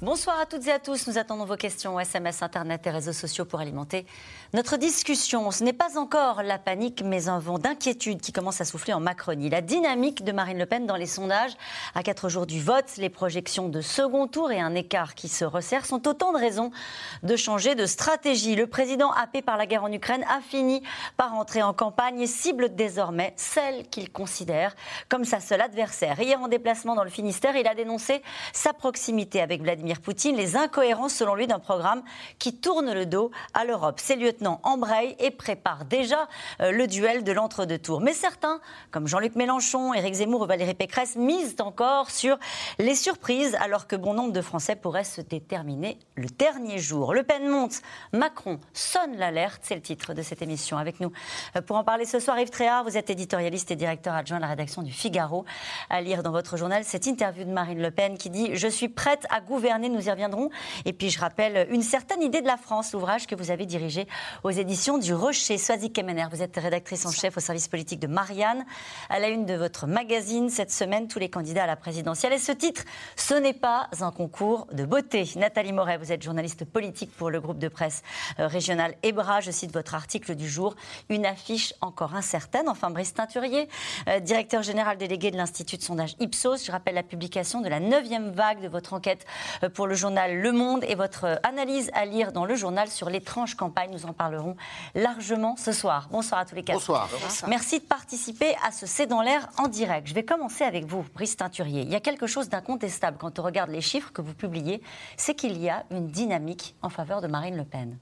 Bonsoir à toutes et à tous. Nous attendons vos questions SMS, Internet et réseaux sociaux pour alimenter notre discussion. Ce n'est pas encore la panique, mais un vent d'inquiétude qui commence à souffler en Macronie. La dynamique de Marine Le Pen dans les sondages, à quatre jours du vote, les projections de second tour et un écart qui se resserre sont autant de raisons de changer de stratégie. Le président, happé par la guerre en Ukraine, a fini par entrer en campagne et cible désormais celle qu'il considère comme sa seule adversaire. Hier, en déplacement dans le Finistère, il a dénoncé sa proximité avec Vladimir Poutine les incohérences, selon lui, d'un programme qui tourne le dos à l'Europe. Ses lieutenants embrayent et préparent déjà euh, le duel de l'entre-deux tours. Mais certains, comme Jean-Luc Mélenchon, Éric Zemmour ou Valérie Pécresse, misent encore sur les surprises, alors que bon nombre de Français pourraient se déterminer le dernier jour. Le Pen monte, Macron sonne l'alerte, c'est le titre de cette émission. Avec nous euh, pour en parler ce soir, Yves Tréhard, vous êtes éditorialiste et directeur adjoint de la rédaction du Figaro. À lire dans votre journal cette interview de Marine Le Pen qui dit Je suis prête à gouverner nous y reviendrons. Et puis je rappelle une certaine idée de la France, l'ouvrage que vous avez dirigé aux éditions du Rocher. Swazik Kemener, vous êtes rédactrice en chef au service politique de Marianne, à la une de votre magazine cette semaine, tous les candidats à la présidentielle. Et ce titre, ce n'est pas un concours de beauté. Nathalie Moret, vous êtes journaliste politique pour le groupe de presse euh, régional EBRA. Je cite votre article du jour, une affiche encore incertaine. Enfin, Brice Teinturier, euh, directeur général délégué de l'Institut de sondage Ipsos. Je rappelle la publication de la neuvième vague de votre enquête euh, pour le journal Le Monde et votre analyse à lire dans le journal sur l'étrange campagne. Nous en parlerons largement ce soir. Bonsoir à tous les quatre. Bonsoir. Merci de participer à ce C'est dans l'air en direct. Je vais commencer avec vous, Brice Teinturier. Il y a quelque chose d'incontestable quand on regarde les chiffres que vous publiez, c'est qu'il y a une dynamique en faveur de Marine Le Pen.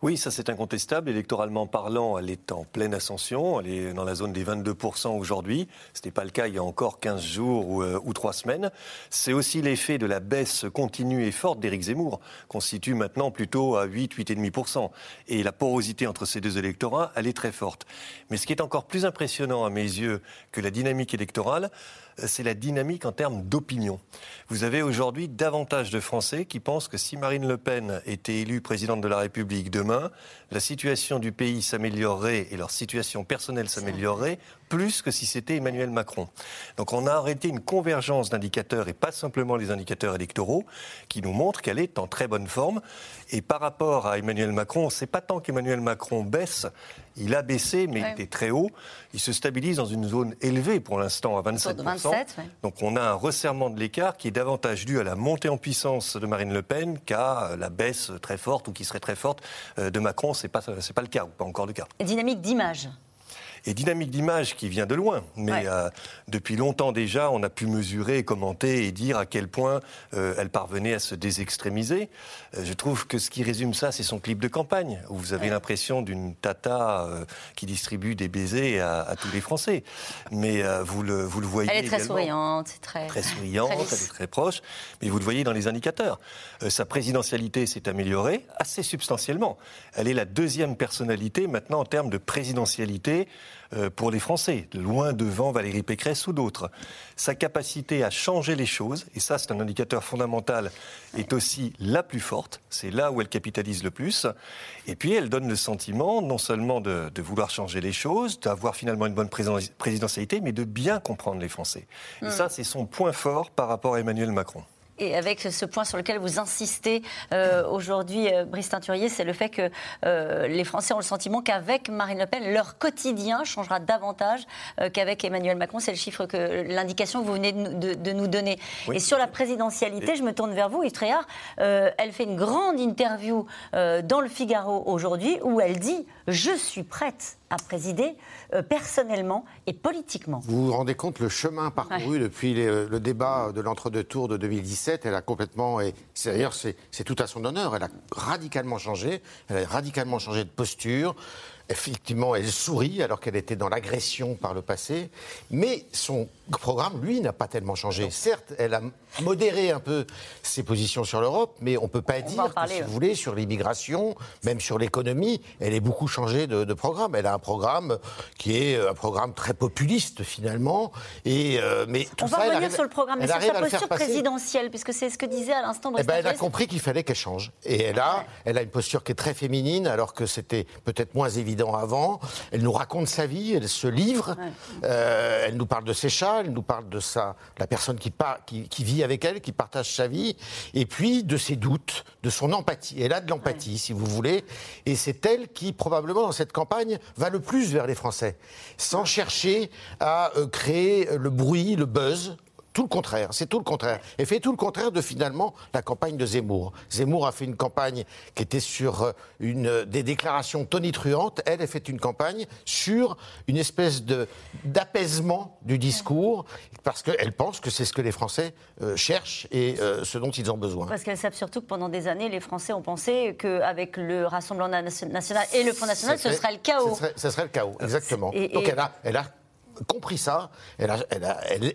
Oui, ça c'est incontestable. Électoralement parlant, elle est en pleine ascension. Elle est dans la zone des 22% aujourd'hui. Ce n'était pas le cas il y a encore 15 jours ou, euh, ou 3 semaines. C'est aussi l'effet de la baisse continue et forte d'Éric Zemmour, constitue maintenant plutôt à 8, 8,5%. Et la porosité entre ces deux électorats, elle est très forte. Mais ce qui est encore plus impressionnant à mes yeux que la dynamique électorale, c'est la dynamique en termes d'opinion. Vous avez aujourd'hui davantage de Français qui pensent que si Marine Le Pen était élue présidente de la République demain, la situation du pays s'améliorerait et leur situation personnelle s'améliorerait plus que si c'était Emmanuel Macron. Donc on a arrêté une convergence d'indicateurs et pas simplement les indicateurs électoraux qui nous montrent qu'elle est en très bonne forme. Et par rapport à Emmanuel Macron, c'est pas tant qu'Emmanuel Macron baisse, il a baissé, mais il était très haut. Il se stabilise dans une zone élevée pour l'instant à 27%. Donc on a un resserrement de l'écart qui est davantage dû à la montée en puissance de Marine Le Pen qu'à la baisse très forte ou qui serait très forte euh, de Macron. Ce n'est pas, pas le cas, ou pas encore le cas. Dynamique d'image et dynamique d'image qui vient de loin. Mais euh, depuis longtemps déjà, on a pu mesurer, commenter et dire à quel point euh, elle parvenait à se désextrémiser. Euh, je trouve que ce qui résume ça, c'est son clip de campagne, où vous avez l'impression d'une tata qui distribue des baisers à, tous les Français. Mais vous, le, vous le voyez. Elle est très souriante, très, très souriante, elle est très proche. Mais vous le voyez dans les indicateurs. sa présidentialité s'est améliorée assez substantiellement. Elle est la deuxième personnalité maintenant en termes de présidentialité pour les Français, loin devant Valérie Pécresse ou d'autres. Sa capacité à changer les choses, et ça c'est un indicateur fondamental, est aussi la plus forte, c'est là où elle capitalise le plus, et puis elle donne le sentiment non seulement de, de vouloir changer les choses, d'avoir finalement une bonne présidentialité, mais de bien comprendre les Français. Et hmm. ça c'est son point fort par rapport à Emmanuel Macron et avec ce point sur lequel vous insistez euh, aujourd'hui, euh, Brice Teinturier, c'est le fait que euh, les Français ont le sentiment qu'avec Marine Le Pen, leur quotidien changera davantage qu'avec Emmanuel Macron. C'est le chiffre que l'indication que vous venez de, nous donner. Et sur la présidentialité, je me tourne vers vous, Yves Tréhard. elle fait une grande interview dans le Figaro aujourd'hui où elle dit Je suis prête à présider euh, personnellement et politiquement. Vous vous rendez compte le chemin parcouru depuis le débat de l'entre-deux tours de 2017 Elle a complètement, et d'ailleurs c'est tout à son honneur, elle a radicalement changé, elle a radicalement changé de posture. Effectivement, elle sourit alors qu'elle était dans l'agression par le passé, mais son programme, lui, n'a pas tellement changé. Certes, elle a modéré un peu ses positions sur l'Europe, mais on ne peut pas dire que, si vous voulez, sur l'immigration, même sur l'économie, elle est beaucoup changée de, programme. Elle a un programme qui est un programme très populiste, finalement. Et, euh, mais tout on va revenir sur le programme, mais sur sa posture présidentielle, puisque c'est ce que disait à l'instant eh ben, Elle a compris qu'il fallait qu'elle change. Et elle a, elle a une posture qui est très féminine, alors que c'était peut-être moins évident avant. Elle nous raconte sa vie, elle se livre, euh, elle nous parle de ses chats, elle nous parle de sa, la personne qui, qui, vit avec elle, qui partage sa vie, et puis de ses doutes, de son empathie. Elle a de l'empathie, si vous voulez, et c'est elle qui, probablement, dans cette campagne, va le plus vers les Français, sans chercher à euh, créer le bruit, le buzz, tout le contraire, c'est tout le contraire. Et fait tout le contraire de finalement la campagne de Zemmour. Zemmour a fait une campagne qui était sur euh, une, des déclarations tonitruantes. Elle a fait une campagne sur une espèce de, d'apaisement du discours, parce qu'elle pense que c'est ce que les Français euh, cherchent et euh, ce dont ils ont besoin. Parce qu'elle savent surtout que pendant des années, les Français ont pensé qu'avec le Rassemblement national et le Front national, ce serait le chaos. Ce serait, le chaos, exactement. Donc Elle, a, elle a compris ça. Elle,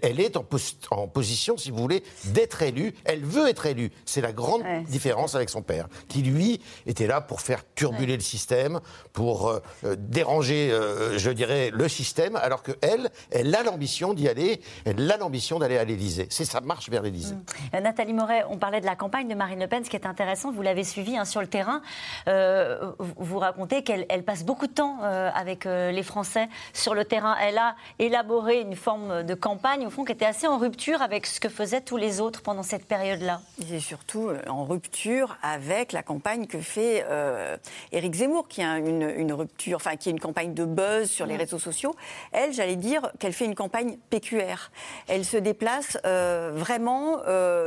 elle, est en, en, position, si vous voulez, d'être élue. Elle veut être élue. C'est la grande différence avec son père, qui lui était là pour faire turbuler le système, pour euh, euh, déranger, euh, je dirais, le système, alors qu'elle, elle a l'ambition d'y aller, elle a l'ambition d'aller à l'Élysée. C'est sa marche vers l'Élysée. Mm. Nathalie Moret, on parlait de la campagne de Marine Le Pen. Ce qui est intéressant, vous l'avez suivi hein, sur le terrain. vous racontez qu'elle passe beaucoup de temps avec les Français sur le terrain. Elle a élaborer une forme de campagne, au fond, qui était assez en rupture avec ce que faisaient tous les autres pendant cette période-là. Et surtout euh, en rupture avec la campagne que fait euh, Éric Zemmour, qui a une, rupture, enfin, qui est une campagne de buzz sur les réseaux sociaux. Elle, j'allais dire qu'elle fait une campagne PQR. Elle se déplace euh, vraiment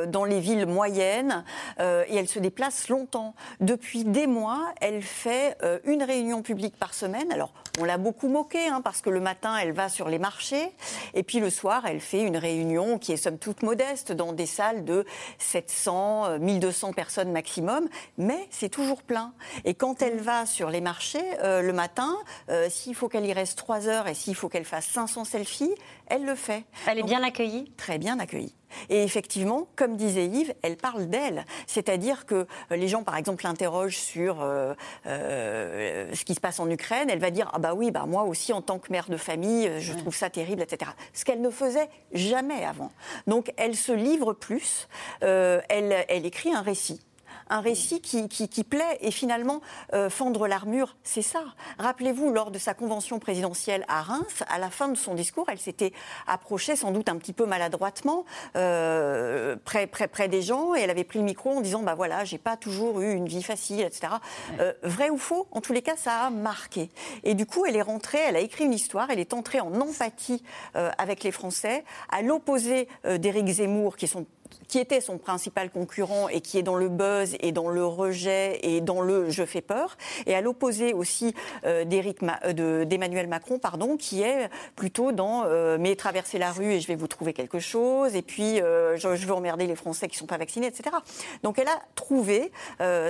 dans les villes moyennes et elle se déplace longtemps. Depuis des mois, elle fait une réunion publique par semaine. Alors, on l'a beaucoup moqué, hein, parce que le matin, elle va sur les marchés, et puis le soir, elle fait une réunion qui est somme toute modeste, dans des salles de 700, 1200 euh, personnes maximum, mais c'est toujours plein. Et quand elle va sur les marchés, euh, le matin, euh, s'il faut qu'elle y reste 3 heures et s'il faut qu'elle fasse 500 selfies, elle le fait. Elle est bien accueillie? Très bien accueillie. Et effectivement, comme disait Yves, elle parle d'elle. C'est-à-dire que euh, les gens, par exemple, l'interrogent sur euh, euh, ce qui se passe en Ukraine. Elle va dire Ah, bah oui, bah moi aussi, en tant que mère de famille, je trouve ça terrible, etc. Ce qu'elle ne faisait jamais avant. Donc, elle se livre plus. elle, elle écrit un récit un récit qui, qui, plaît. Et finalement, euh, fendre l'armure, c'est ça. Rappelez-vous, lors de sa convention présidentielle à Reims, à la fin de son discours, elle s'était approchée sans doute un petit peu maladroitement euh, près, près, près des gens et elle avait pris le micro en disant bah voilà, j'ai pas toujours eu une vie facile, etc. Euh, vrai ou faux En tous les cas, ça a marqué. Et du coup, elle est rentrée, elle a écrit une histoire, elle est entrée en empathie avec les Français, à l'opposé d'Éric Zemmour, qui sont qui était son principal concurrent et qui est dans le buzz et dans le rejet et dans le je fais peur, et à l'opposé aussi euh, euh d'Emmanuel Macron, pardon, qui est plutôt dans euh, mais traverser la rue et je vais vous trouver quelque chose, et puis euh, je, veux emmerder les Français qui ne sont pas vaccinés, etc. Donc elle a trouvé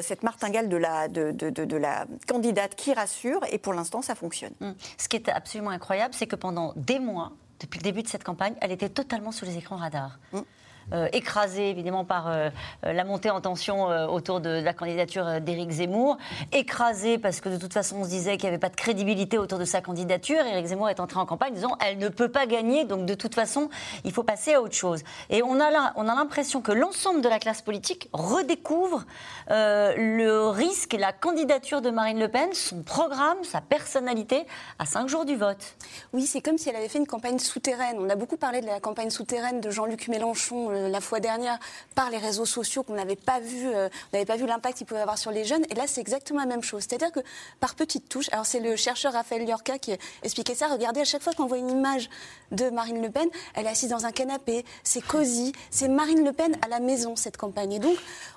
cette martingale de la, de, de, de, la candidate qui rassure, et pour l'instant ça fonctionne. Hum. Ce qui est absolument incroyable, c'est que pendant des mois, depuis le début de cette campagne, elle était totalement sous les écrans radars. Hum. Euh, écrasé évidemment par euh, euh, la montée en tension autour de, la candidature d'Éric Zemmour, écrasé parce que de toute façon on se disait qu'il n'y avait pas de crédibilité autour de sa candidature. Éric Zemmour est entré en campagne disant elle ne peut pas gagner, donc de toute façon il faut passer à autre chose. Et on a, on a l'impression que l'ensemble de la classe politique redécouvre le risque et la candidature de Marine Le Pen, son programme, sa personnalité à cinq jours du vote. Oui, c'est comme si elle avait fait une campagne souterraine. On a beaucoup parlé de la campagne souterraine de Jean-Luc Mélenchon la fois dernière par les réseaux sociaux qu'on n'avait pas vu, euh, on n'avait pas vu l'impact qu'il pouvait avoir sur les jeunes. Et là, c'est exactement la même chose. C'est-à-dire que par petites touches, alors c'est le chercheur Raphaël Liorca qui expliquait ça. Regardez, à chaque fois qu'on voit une image de Marine Le Pen, elle est assise dans un canapé, c'est cosy, c'est Marine Le Pen à la maison cette campagne. Et donc,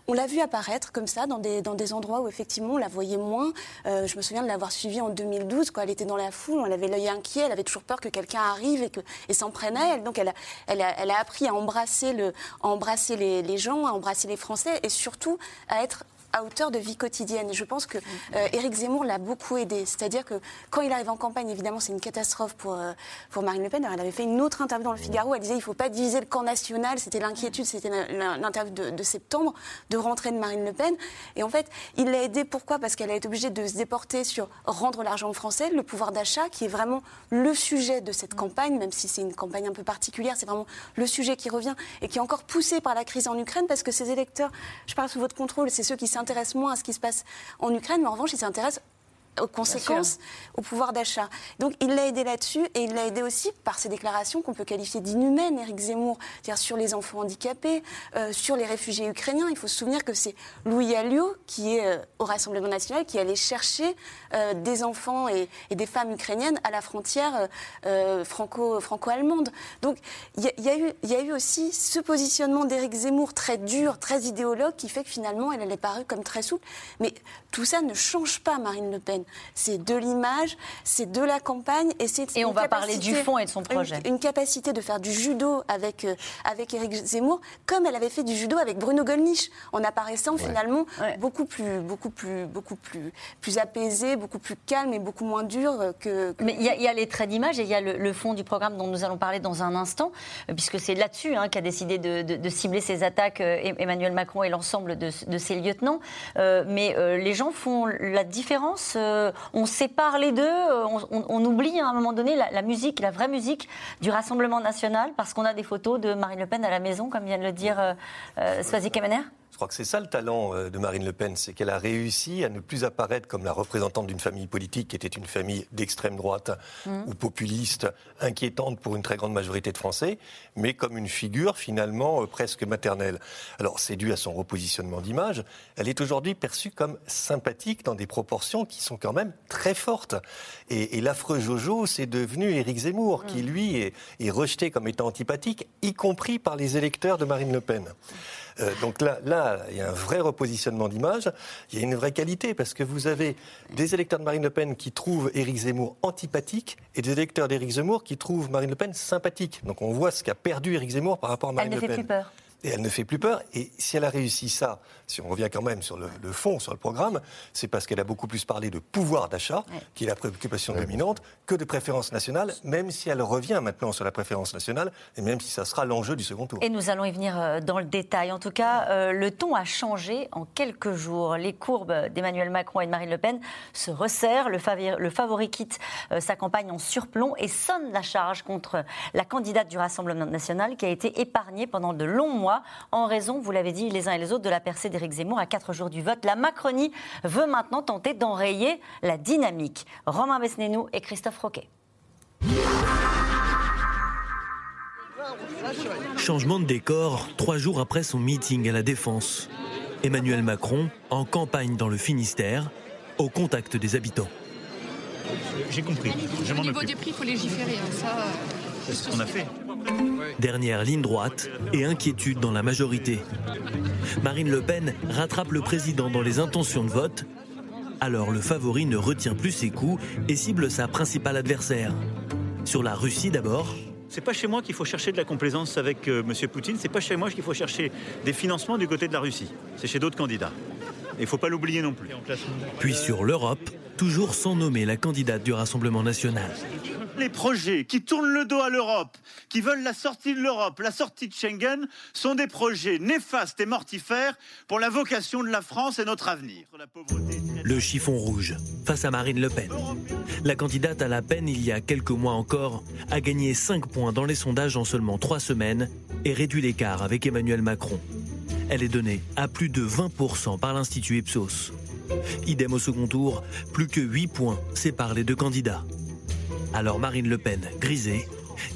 on l'a vu apparaître comme ça dans des, dans des endroits où effectivement on la voyait moins. Euh, je me souviens de l'avoir suivie en 2012 quand elle était dans la foule, on avait l'œil inquiet, elle avait toujours peur que quelqu'un arrive et, s'en prenne à elle. Donc elle a, elle, a, elle appris à embrasser, le, embrasser les gens, à embrasser les Français et surtout à être à hauteur de vie quotidienne. Et je pense que euh, Éric Zemmour l'a beaucoup aidé. C'est-à-dire que quand il arrive en campagne, évidemment, c'est une catastrophe pour, euh, pour Marine Le Pen. elle avait fait une autre interview dans le Figaro. Elle disait il ne faut pas diviser le camp national. C'était l'inquiétude, c'était l'interview de, septembre, de rentrer de Marine Le Pen. Et en fait, il l'a aidé. Pourquoi? Parce qu'elle a été obligée de se déporter sur rendre l'argent français, le pouvoir d'achat, qui est vraiment le sujet de cette campagne, même si c'est une campagne un peu particulière. C'est vraiment le sujet qui revient et qui est encore poussé par la crise en Ukraine parce que ces électeurs, je parle sous votre contrôle, c'est ceux qui s'intéressent moins à ce qui se passe en Ukraine, mais en revanche, ils s'intéressent aux conséquences, au pouvoir d'achat. Donc il l'a aidé là-dessus et il l'a aidé aussi par ses déclarations qu'on peut qualifier d'inhumaines, Éric Zemmour, c'est-à-dire sur les enfants handicapés, euh, sur les réfugiés ukrainiens. Il faut se souvenir que c'est Louis Alliot qui est euh, au Rassemblement national qui allait chercher euh, des enfants et, des femmes ukrainiennes à la frontière franco, franco-allemande. Donc il y, y, a eu aussi ce positionnement d'Éric Zemmour très dur, très idéologue, qui fait que finalement elle, elle est parue comme très souple. Mais tout ça ne change pas Marine Le Pen c'est de l'image, c'est de la campagne et c'est et on va parler du fond et de son projet. Une, capacité de faire du judo avec euh, avec Éric Zemmour, comme elle avait fait du judo avec Bruno Gollnisch, en apparaissant finalement beaucoup plus beaucoup plus beaucoup plus plus apaisé, beaucoup plus calme et beaucoup moins dur que. Mais il y, a les traits d'image et il y a le, fond du programme dont nous allons parler dans un instant, euh, puisque c'est là-dessus hein, qu'a décidé de, cibler ses attaques euh, Emmanuel Macron et l'ensemble de, ses lieutenants. mais les gens font la différence euh, on sépare les deux, euh, on, oublie à un moment donné la, musique, la vraie musique du Rassemblement national, parce qu'on a des photos de Marine Le Pen à la maison, comme vient de le dire euh, euh je crois que c'est ça le talent euh, de Marine Le Pen, c'est qu'elle a réussi à ne plus apparaître comme la représentante d'une famille politique qui était une famille d'extrême droite mmh. ou populiste, inquiétante pour une très grande majorité de Français, mais comme une figure finalement euh, presque maternelle. Alors c'est dû à son repositionnement d'image. Elle est aujourd'hui perçue comme sympathique dans des proportions qui sont quand même très fortes. Et, l'affreux Jojo, c'est devenu Éric Zemmour, qui mmh. lui est, est rejeté comme étant antipathique, y compris par les électeurs de Marine Le Pen. Euh, donc là, là, il y a un vrai repositionnement d'image. Il y a une vraie qualité parce que vous avez des électeurs de Marine Le Pen qui trouvent Éric Zemmour antipathique et des électeurs d'Éric Zemmour qui trouvent Marine Le Pen sympathique. Donc on voit ce qu'a perdu Éric Zemmour par rapport à Marine Le Pen. Elle ne fait plus peur et elle ne fait plus peur. Et si elle a réussi ça, si on revient quand même sur le, fond, sur le programme, c'est parce qu'elle a beaucoup plus parlé de pouvoir d'achat, qui est la préoccupation dominante, que de préférence nationale, même si elle revient maintenant sur la préférence nationale, et même si ça sera l'enjeu du second tour. Et nous allons y venir euh, dans le détail. En tout cas, euh, le ton a changé en quelques jours. Les courbes d'Emmanuel Macron et de Marine LePen se resserrent. Le, le favori quitte euh, sa campagne en surplomb et sonne la charge contre la candidate du Rassemblement national qui a été épargnée pendant de longs mois en raison, vous l'avez dit les uns et les autres, de la percée d'Éric Zemmour à quatre jours du vote. La Macronie veut maintenant tenter d'enrayer la dynamique. Romain Besnénou et Christophe Roquet. Changement de décor trois jours après son meeting à la Défense. Emmanuel Macron en campagne dans le Finistère, au contact des habitants. J'ai compris. Je Au niveau des prix, il faut légiférer. Hein, ça, euh, c'est ce qu'on a fait. Dernière ligne droite et inquiétude dans la majorité. Marine Le Pen rattrape le président dans les intentions de vote. Alors le favori ne retient plus ses coups et cible sa principale adversaire. Sur la Russie d'abord. C'est pas chez moi qu'il faut chercher de la complaisance avec euh, M. Poutine, c'est pas chez moi qu'il faut chercher des financements du côté de la Russie. C'est chez d'autres candidats. Il ne faut pas l'oublier non plus. Puis sur l'Europe, toujours sans nommer la candidate du Rassemblement national les projets qui tournent le dos à l'Europe, qui veulent la sortie de l'Europe, la sortie de Schengen, sont des projets néfastes et mortifères pour la vocation de la France et notre avenir. Le chiffon rouge face à Marine Le Pen. La candidate à la peine, il y a quelques mois encore, a gagné 5 points dans les sondages en seulement 3 semaines et réduit l'écart avec Emmanuel Macron. Elle est donnée à plus de 20% par l'Institut Ipsos. Idem au second tour, plus que 8 points séparent les deux candidats. Alors Marine Le Pen, grisée,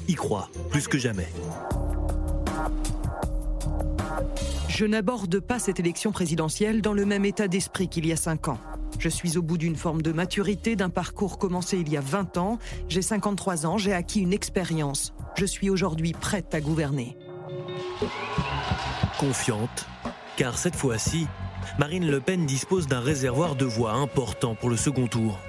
y croit plus que jamais. Je n'aborde pas cette élection présidentielle dans le même état d'esprit qu'il y a cinq ans. Je suis au bout d'une forme de maturité, d'un parcours commencé il y a 20 ans. J'ai 53 ans, j'ai acquis une expérience. Je suis aujourd'hui prête à gouverner. Confiante, car cette fois-ci, Marine Le Pen dispose d'un réservoir de voix important pour le second tour.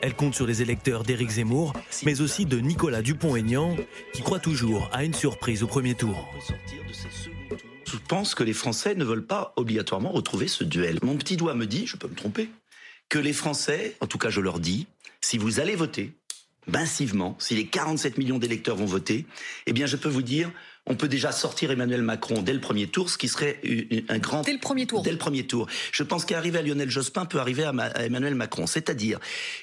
Elle compte sur les électeurs d'Éric Zemmour, mais aussi de Nicolas Dupont-Aignan, qui croit toujours à une surprise au premier tour. pense que les Français ne veulent pas obligatoirement retrouver ce duel. Mon petit doigt me dit, je peux me tromper, que les Français, en tout cas je leur dis, si vous allez voter, massivement, si les 47 millions d'électeurs vont voter, eh bien je peux vous dire, on peut déjà sortir Emmanuel Macron dès le premier tour, ce qui serait un grand... Dès le premier tour. Dès le premier tour. Je pense qu'arriver à Lionel Jospin peut arriver à, Emmanuel Macron. C'est-à-dire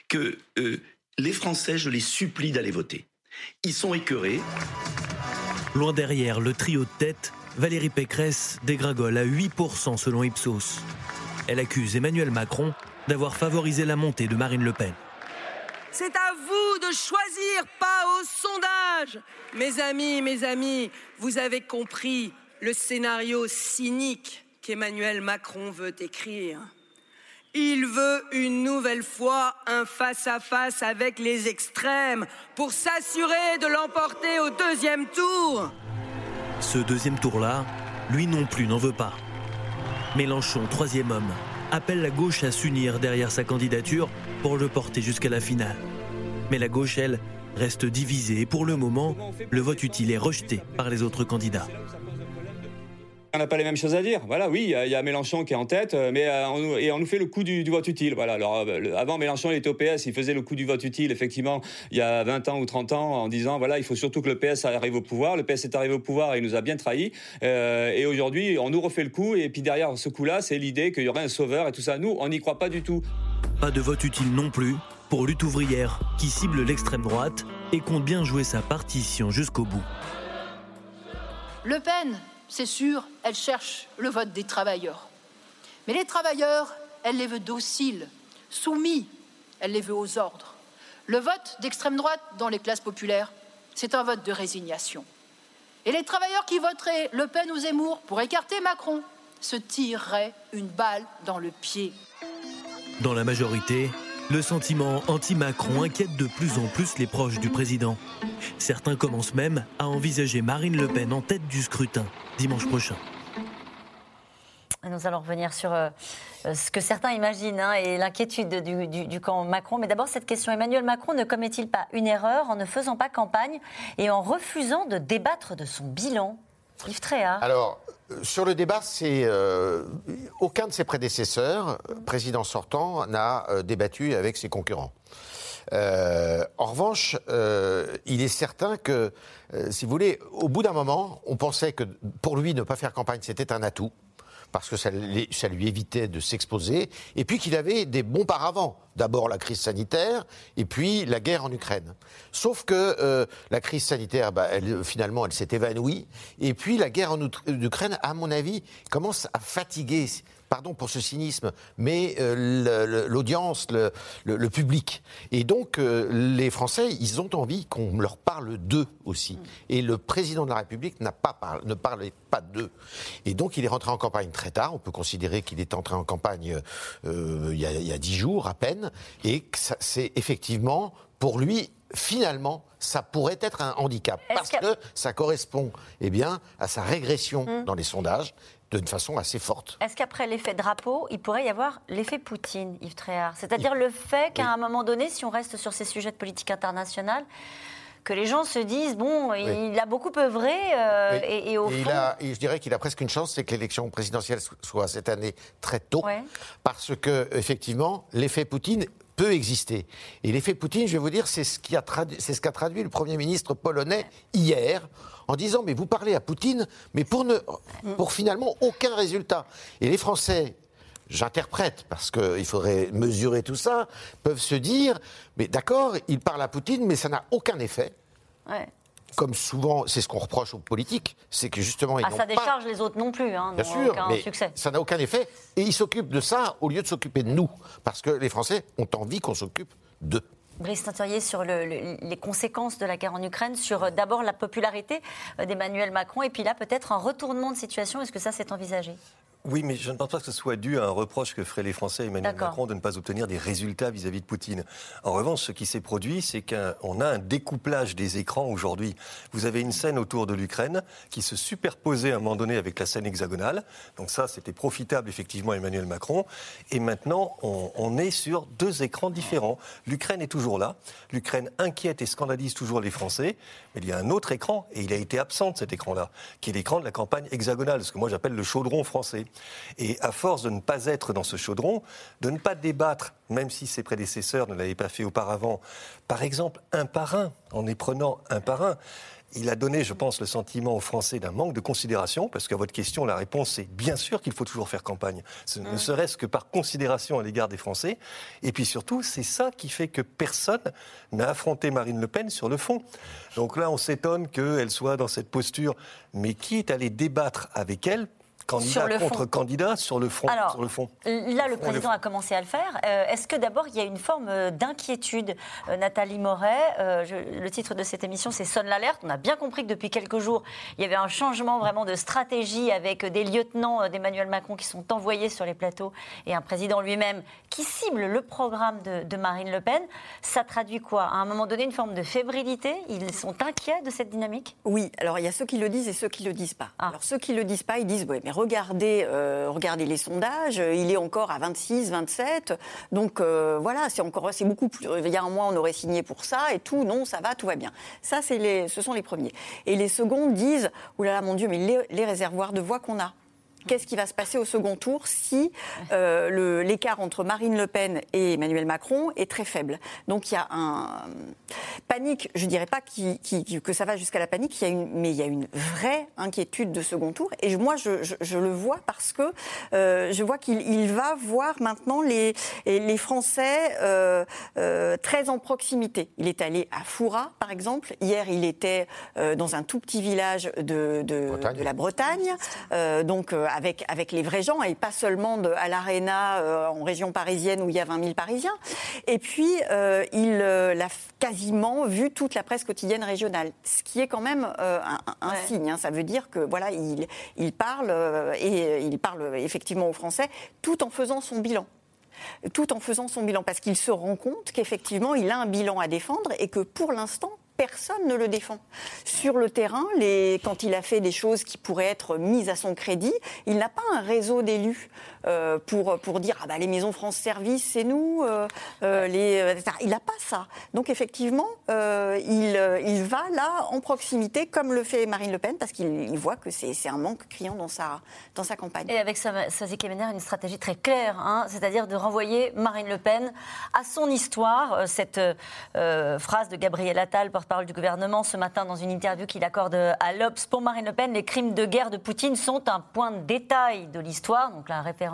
que euh, les Français, je les supplie d'aller voter. Ils sont écœurés. Loin derrière, le trio de tête, Valérie Pécresse dégringole à 8% selon Ipsos. Elle accuse Emmanuel Macron d'avoir favorisé la montée de Marine Le Pen. C'est à vous de choisir, pas au sondage. Mes amis, mes amis, vous avez compris le scénario cynique qu'Emmanuel Macron veut écrire. Il veut une nouvelle fois un face-à-face avec les extrêmes pour s'assurer de l'emporter au deuxième tour. Ce deuxième tour-là, lui non plus n'en veut pas. Mélenchon, troisième homme, appelle la gauche à s'unir derrière sa candidature pour le porter jusqu'à la finale. Mais la gauche, elle, reste divisée et pour le moment, le vote utile est rejeté par les autres candidats. On n'a pas les mêmes choses à dire. Voilà, oui, il y, a Mélenchon qui est en tête, euh, mais euh, on, et on nous fait le coup du, vote utile. Voilà. Alors, euh, avant Mélenchon, il était au PS, il faisait le coup du vote utile, effectivement, il y a 20 ans ou 30 ans, en disant voilà, il faut surtout que le PS arrive au pouvoir. Le PS est arrivé au pouvoir et il nous a bien trahis. et aujourd'hui, on nous refait le coup. Et puis derrière ce coup-là, c'est l'idée qu'il y aurait un sauveur et tout ça. Nous, on n'y croit pas du tout. Pas de vote utile non plus pour lutte ouvrière, qui cible l'extrême droite et compte bien jouer sa partition jusqu'au bout. Le Pen c'est sûr, elle cherche le vote des travailleurs. Mais les travailleurs, elle les veut dociles, soumis, elle les veut aux ordres. Le vote d'extrême droite dans les classes populaires, c'est un vote de résignation. Et les travailleurs qui voteraient Le Pen ou Zemmour pour écarter Macron se tireraient une balle dans le pied. Dans la majorité, le sentiment anti-Macron inquiète de plus en plus les proches du président. Certains commencent même à envisager Marine Le Pen en tête du scrutin dimanche prochain. Nous allons revenir sur euh, ce que certains imaginent hein, et l'inquiétude du, camp Macron. Mais d'abord, cette question Emmanuel Macron ne commet-il pas une erreur en ne faisant pas campagne et en refusant de débattre de son bilan? Alors, euh, sur le débat, c'est euh, aucun de ses prédécesseurs, président sortant, n'a débattu avec ses concurrents. Euh, en revanche, euh, il est certain que, euh, si vous voulez, au bout d'un moment, on pensait que pour lui, ne pas faire campagne, c'était un atout parce que ça, lui évitait de s'exposer, et puis qu'il avait des bons paravents. D'abord la crise sanitaire, et puis la guerre en Ukraine. Sauf que la crise sanitaire, bah, finalement, elle s'est évanouie, et puis la guerre en Ukraine, à mon avis, commence à fatiguer pardon pour ce cynisme, mais euh, l'audience, le, public. Et donc, euh, les Français, ils ont envie qu'on leur parle d'eux aussi. Et le président de la République n'a pas ne parlait pas d'eux. Et donc, il est rentré en campagne très tard. On peut considérer qu'il est entré en campagne euh, il y a dix jours à peine. Et c'est effectivement, pour lui, finalement, ça pourrait être un handicap parce que... ça correspond eh bien, à sa régression hum. dans les sondages d'une façon assez forte. Est-ce qu'après l'effet drapeau, il pourrait y avoir l'effet Poutine, Yves Tréhard? C'est-à-dire le fait qu'à un moment donné, si on reste sur ces sujets de politique internationale, que les gens se disent bon, il a beaucoup œuvré euh, et, au fond... je dirais qu'il a presque une chance, c'est que l'élection présidentielle soit cette année très tôt, parce que effectivement, l'effet Poutine exister. Et l'effet Poutine, je vais vous dire, c'est ce qu'a traduit, ce qu'a traduit le Premier ministre polonais hier en disant mais vous parlez à Poutine, mais pour, ne, pour finalement aucun résultat. Et les Français, j'interprète parce qu'il faudrait mesurer tout ça, peuvent se dire mais d'accord, il parle à Poutine, mais ça n'a aucun effet. Comme souvent, c'est ce qu'on reproche aux politiques, c'est que justement ils ah, ça décharge les autres non plus, hein, Bien sûr, mais ça n'a aucun effet. Et ils s'occupent de ça au lieu de s'occuper de nous, parce que les Français ont envie qu'on s'occupe d'eux. Brice Tinturier, sur les conséquences de la guerre en Ukraine, sur euh, d'abord la popularité euh, d'Emmanuel Macron, et puis là peut-être un retournement de situation. Est-ce que ça c'est envisagé? Oui, mais je ne pense pas que ce soit dû à un reproche que feraient les Français à Emmanuel. Macron de ne pas obtenir des résultats vis-à-vis de Poutine. En revanche, ce qui s'est produit, c'est qu'on a un découplage des écrans aujourd'hui. Vous avez une scène autour de l'Ukraine qui se superposait à un moment donné avec la scène hexagonale. Donc ça, c'était profitable effectivement à Emmanuel Macron. Et maintenant, on, on est sur deux écrans différents. L'Ukraine est toujours là. L'Ukraine inquiète et scandalise toujours les Français. Mais il y a un autre écran, et il a été absent de cet écran-là, qui est l'écran de la campagne hexagonale, ce que moi j'appelle le chaudron français. Et à force de ne pas être dans ce chaudron, de ne pas débattre, même si ses prédécesseurs ne l'avaient pas fait auparavant, par exemple un par un, en les prenant un par un, il a donné, je pense, le sentiment aux Français d'un manque de considération, parce qu'à votre question, la réponse est bien sûr qu'il faut toujours faire campagne, Ce ne serait-ce que par considération à l'égard des Français. Et puis surtout, c'est ça qui fait que personne n'a affronté Marine Le Pen sur le fond. Donc là, on s'étonne qu'elle soit dans cette posture, mais qui est allé débattre avec elle candidat fond. contre candidat sur le front. Alors, sur le fond. Là, le président a commencé à le faire. Euh, Est-ce que d'abord, il y a une forme euh, d'inquiétude Euh, Nathalie Moret, euh, je- le titre de cette émission, c'est Sonne l'alerte. On a bien compris que depuis quelques jours, il y avait un changement vraiment de stratégie avec des lieutenants d'Emmanuel Macron qui sont envoyés sur les plateaux et un président lui-même qui cible le programme de, de Marine Le Pen. Ça traduit quoi? À un moment donné, une forme de fébrilité? Ils sont inquiets de cette dynamique? Oui, alors il y a ceux qui le disent et ceux qui le disent pas. Ah. Alors ceux qui le disent pas, ils disent ouais, mais regardez, euh, regardez les sondages, euh, il est encore à 26, 27, donc euh, voilà, c'est encore, c'est beaucoup plus. Il y a un mois, on aurait signé pour ça et tout, non, ça va, tout va bien. Ça, ce sont les premiers. Et les seconds disent, oulala, mon Dieu, mais les réservoirs de voix qu'on a. Qu'est-ce qui va se passer au second tour si euh, l'écart entre Marine Le Pen et Emmanuel Macron est très faible? Donc il y a un panique, je dirais pas qui- qui- qui- que ça va jusqu'à la panique, il y a une, mais il y a une vraie inquiétude de second tour. Et moi, je, je- je le vois parce que euh, je vois qu'il il va voir maintenant les, les Français euh, très en proximité. Il est allé à Foura, par exemple. Hier, il était dans un tout petit village de, de- la Bretagne, donc avec, avec les vrais gens et pas seulement de- à l'Arena euh, en région parisienne où il y a 20 000 Parisiens. Et puis, euh, il euh, l'a f- quasiment vu toute la presse quotidienne régionale, ce qui est quand même un, un Ouais. signe. hein. Ça veut dire que voilà, il, il parle et il parle effectivement aux Français tout en faisant son bilan tout en faisant son bilan, parce qu'il se rend compte qu'effectivement, il a un bilan à défendre et que pour l'instant, personne ne le défend. Sur le terrain, quand il a fait des choses qui pourraient être mises à son crédit, il n'a pas un réseau d'élus euh, pour, pour dire ah bah, les maisons France Service, c'est nous. euh, euh, les. Il n'a pas ça. Donc effectivement, il, il va là en proximité, comme le fait Marine Le Pen, parce qu'il il voit que c'est un manque criant dans sa, dans sa campagne. Et avec Sa- Sazi Kemener, une stratégie très claire, hein, c'est-à-dire de renvoyer Marine Le Pen à son histoire. Cette phrase de Gabriel Attal, porte-parole du gouvernement, ce matin dans une interview qu'il accorde à l'Obs, pour Marine Le Pen, les crimes de guerre de Poutine sont un point de détail de l'histoire, donc la référence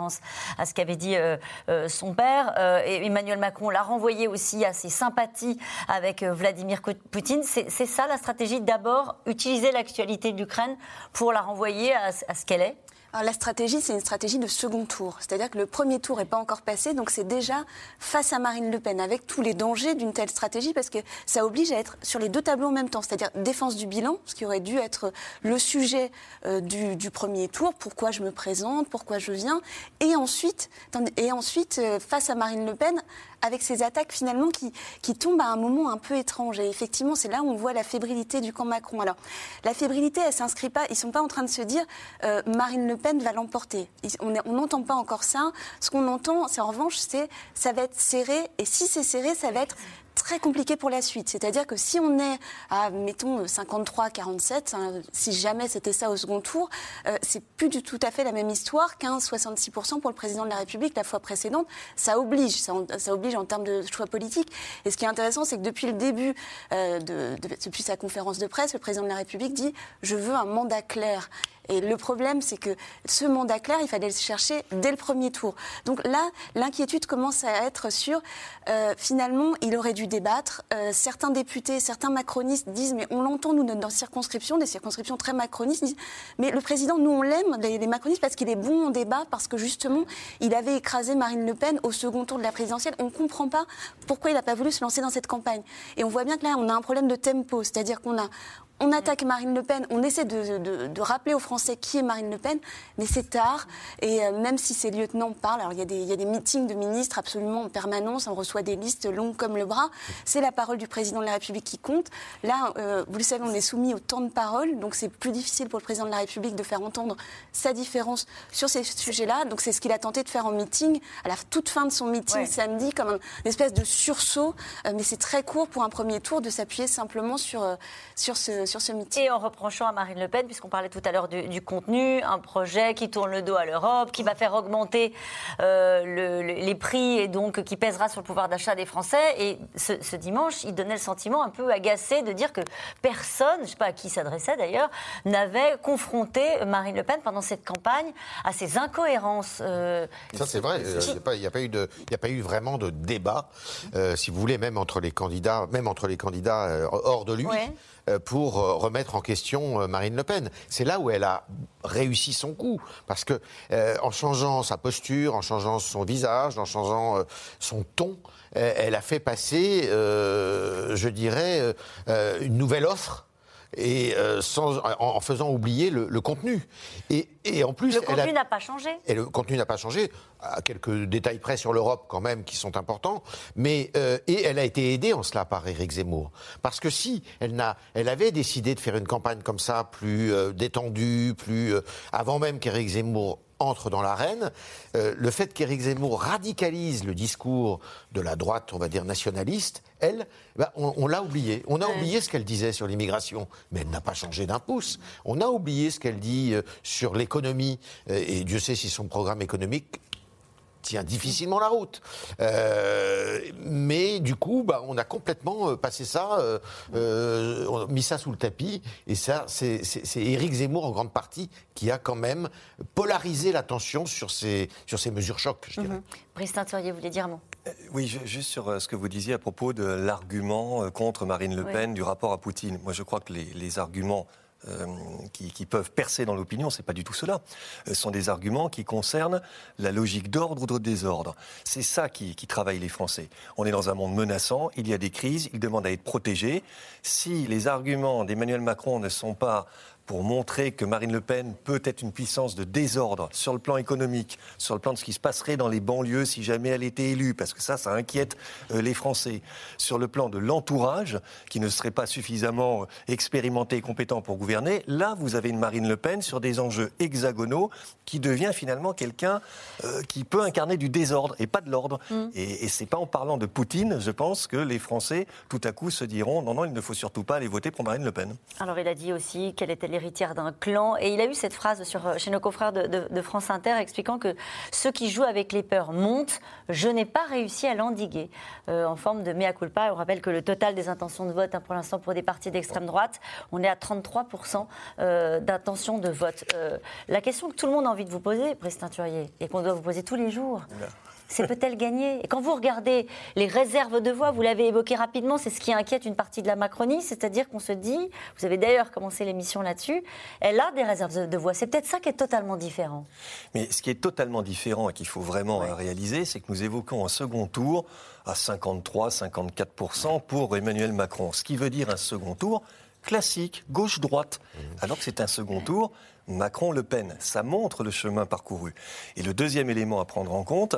à ce qu'avait dit euh, euh, son père. Euh, et Emmanuel Macron l'a renvoyé aussi à ses sympathies avec Vladimir Poutine. C'est ça la stratégie, d'abord utiliser l'actualité de l'Ukraine pour la renvoyer à ce qu'elle est La stratégie, c'est une stratégie de second tour. C'est-à-dire que le premier tour n'est pas encore passé, donc c'est déjà face à Marine Le Pen, avec tous les dangers d'une telle stratégie, parce que ça oblige à être sur les deux tableaux en même temps, c'est-à-dire défense du bilan, ce qui aurait dû être le sujet euh, du, premier tour, pourquoi je me présente, pourquoi je viens, et ensuite, et ensuite euh, face à Marine Le Pen, avec ces attaques finalement qui, tombent à un moment un peu étrange. Et effectivement, c'est là où on voit la fébrilité du camp Macron. Alors, la fébrilité, elle s'inscrit pas, ils sont pas en train de se dire euh, Marine Le Pen va l'emporter. On n'entend pas encore ça. Ce qu'on entend, c'est en revanche, c'est ça va être serré. Et si c'est serré, ça va être très compliqué pour la suite. C'est-à-dire que si on est à, mettons, 53-47, hein, si jamais c'était ça au second tour, euh, c'est plus du tout à fait la même histoire. 15-66% pour le président de la République la fois précédente. Ça oblige, ça, oblige en termes de choix politiques. Et ce qui est intéressant, c'est que depuis le début, euh, de, de- depuis sa conférence de presse, le président de la République dit « je veux un mandat clair ». Et le problème, c'est que ce mandat clair, il fallait le chercher dès le premier tour. Donc là, l'inquiétude commence à être sur, euh, finalement, il aurait dû débattre. Euh, certains députés, certains macronistes disent, mais on l'entend, nous, dans nos circonscriptions, des circonscriptions très macronistes, disent, mais le président, nous, on l'aime, les, les macronistes, parce qu'il est bon en débat, parce que justement, il avait écrasé Marine Le Pen au second tour de la présidentielle. On ne comprend pas pourquoi il n'a pas voulu se lancer dans cette campagne. Et on voit bien que là, on a un problème de tempo, c'est-à-dire qu'on a on attaque Marine Le Pen, on essaie de, de- de rappeler aux Français qui est Marine Le Pen, mais c'est tard. Et euh, même si ces lieutenants parlent, alors il y, a des, il y a des meetings de ministres absolument en permanence, on reçoit des listes longues comme le bras, c'est la parole du président de la République qui compte. Là, euh, vous le savez, on est soumis au temps de parole, donc c'est plus difficile pour le président de la République de faire entendre sa différence sur ces sujets-là. Donc c'est ce qu'il a tenté de faire en meeting, à la toute fin de son meeting Ouais. samedi, comme un- une espèce de sursaut, euh, mais c'est très court pour un premier tour de s'appuyer simplement sur, euh, sur, ce, sur ce meeting. Et en reprochant à Marine Le Pen, puisqu'on parlait tout à l'heure du, du contenu, un projet qui tourne le dos à l'Europe, qui va faire augmenter euh, le- le- les prix et donc qui pèsera sur le pouvoir d'achat des Français. Et ce, ce dimanche, il donnait le sentiment un peu agacé de dire que personne, je ne sais pas à qui s'adressait d'ailleurs, n'avait confronté Marine Le Pen pendant cette campagne à ces incohérences. euh, Ça, c'est vrai. euh, Il n'y a, pas eu a pas vraiment de débat, euh, si vous voulez, même entre les candidats, même entre les candidats euh, hors de lui, Ouais. Euh, pour euh, remettre en question euh, Marine Le Pen. C'est là où elle a réussi son coup, parce que en changeant sa posture, en changeant son visage, en changeant son ton, elle a fait passer, je dirais, une nouvelle offre. Et euh, sans, en, en faisant oublier le, le contenu. Et, et en plus, le contenu n'a pas changé. et le contenu n'a pas changé, à quelques détails près sur l'Europe quand même qui sont importants, mais euh, et elle a été aidée en cela par Éric Zemmour, parce que si elle n'a, elle avait décidé de faire une campagne comme ça, plus euh, détendue, plus euh, avant même qu'Éric Zemmour entre dans l'arène, euh, le fait qu'Éric Zemmour radicalise le discours de la droite, on va dire nationaliste, elle, on, on l'a oublié. On a oublié ce qu'elle disait sur l'immigration, mais elle n'a pas changé d'un pouce. On a oublié ce qu'elle dit euh, sur l'économie, euh, et Dieu sait si son programme économique tient difficilement la route. Euh, mais du coup, bah, on a complètement euh, passé ça, euh, euh, on a mis ça sous le tapis. Et ça, c'est Éric Zemmour en grande partie qui a quand même polarisé l'attention sur ces, sur ces mesures chocs, je dirais. Brice vous voulez dire un mot Oui, ju- juste sur ce que vous disiez à propos de l'argument contre Marine Le Oui. Pen du rapport à Poutine. Moi, je crois que les, les arguments euh, qui, peuvent percer dans l'opinion, c'est pas du tout cela. Ce sont des arguments qui concernent la logique d'ordre ou de désordre. C'est ça qui, qui travaille les Français. On est dans un monde menaçant, il y a des crises, ils demandent à être protégés. Si les arguments d'Emmanuel Macron ne sont pas pour montrer que Marine Le Pen peut être une puissance de désordre sur le plan économique, sur le plan de ce qui se passerait dans les banlieues si jamais elle était élue, parce que ça, ça inquiète euh, les Français. Sur le plan de l'entourage, qui ne serait pas suffisamment euh, expérimenté et compétent pour gouverner, là, vous avez une Marine Le Pen sur des enjeux hexagonaux qui devient finalement quelqu'un euh, qui peut incarner du désordre et pas de l'ordre. Et, et c'est pas en parlant de Poutine, je pense, que les Français, tout à coup, se diront non, non, il ne faut surtout pas aller voter pour Marine Le Pen. Alors, il a dit aussi qu'elle était l'héritière d'un clan. Et il a eu cette phrase sur, euh, chez nos confrères de, France Inter expliquant que ceux qui jouent avec les peurs montent. Je n'ai pas réussi à l'endiguer. Euh, en forme de mea culpa. On rappelle que le total des intentions de vote, hein, pour l'instant, pour des partis d'extrême droite, on est à 33% euh, d'intentions de vote. Euh, la question que tout le monde a envie de vous poser, Brice Teinturier, et qu'on doit vous poser tous les jours, c'est peut-elle gagner Et quand vous regardez les réserves de voix, vous l'avez évoqué rapidement, c'est ce qui inquiète une partie de la Macronie, c'est-à-dire qu'on se dit, vous avez d'ailleurs commencé l'émission là-dessus, elle a des réserves de voix. C'est peut-être ça qui est totalement différent. Mais ce qui est totalement différent et qu'il faut vraiment réaliser, c'est que nous évoquons un second tour à 53-54% pour Emmanuel Macron. Ce qui veut dire un second tour classique, gauche-droite. Alors que c'est un second tour Macron-Le Pen. Ça montre le chemin parcouru. Et le deuxième élément à prendre en compte,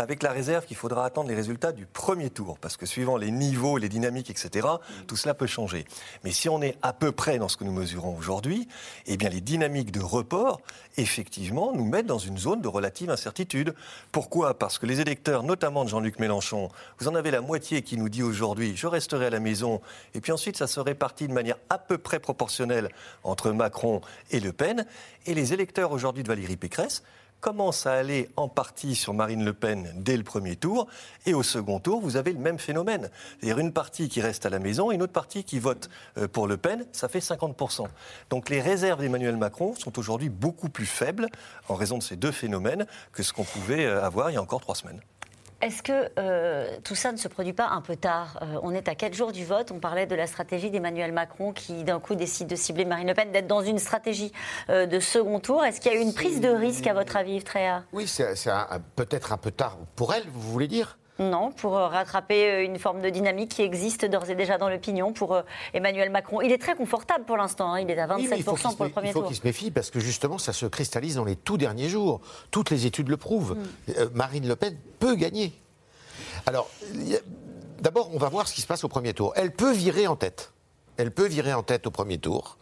avec la réserve qu'il faudra attendre les résultats du premier tour, parce que suivant les niveaux, les dynamiques, etc., tout cela peut changer. Mais si on est à peu près dans ce que nous mesurons aujourd'hui, eh bien les dynamiques de report, effectivement, nous mettent dans une zone de relative incertitude. Pourquoi? Parce que les électeurs, notamment de Jean-Luc Mélenchon, vous en avez la moitié qui nous dit aujourd'hui je resterai à la maison, et puis ensuite ça se répartit de manière à peu près proportionnelle entre Macron et Le Pen, et les électeurs aujourd'hui de Valérie Pécresse commence à aller en partie sur Marine Le Pen dès le premier tour, et au second tour, vous avez le même phénomène. C'est-à-dire une partie qui reste à la maison et une autre partie qui vote euh, pour Le Pen, ça fait 50%. Donc les réserves d'Emmanuel Macron sont aujourd'hui beaucoup plus faibles en raison de ces deux phénomènes que ce qu'on pouvait euh, avoir il y a encore trois semaines. Est-ce que euh, tout ça ne se produit pas un peu tard Euh, On est à quatre jours du vote. On parlait de la stratégie d'Emmanuel Macron qui, d'un coup, décide de cibler Marine Le Pen, d'être dans une stratégie euh, de second tour. Est-ce qu'il y a eu une prise de risque, à votre avis, Yves Tréa Oui, c'est peut-être un peu tard pour elle, vous voulez dire? Non, pour euh, rattraper euh, une forme de dynamique qui existe d'ores et déjà dans l'opinion pour euh, Emmanuel Macron. Il est très confortable pour l'instant, hein. il est à 27% Oui, mais il faut qu'il se pour le premier Il faut tour. qu'il se méfie parce que justement, ça se cristallise dans les tout derniers jours. Toutes les études le prouvent. Mm. Marine Le Pen peut gagner. Alors, d'abord, on va voir ce qui se passe au premier tour. Elle peut virer en tête. Elle peut virer en tête au premier tour.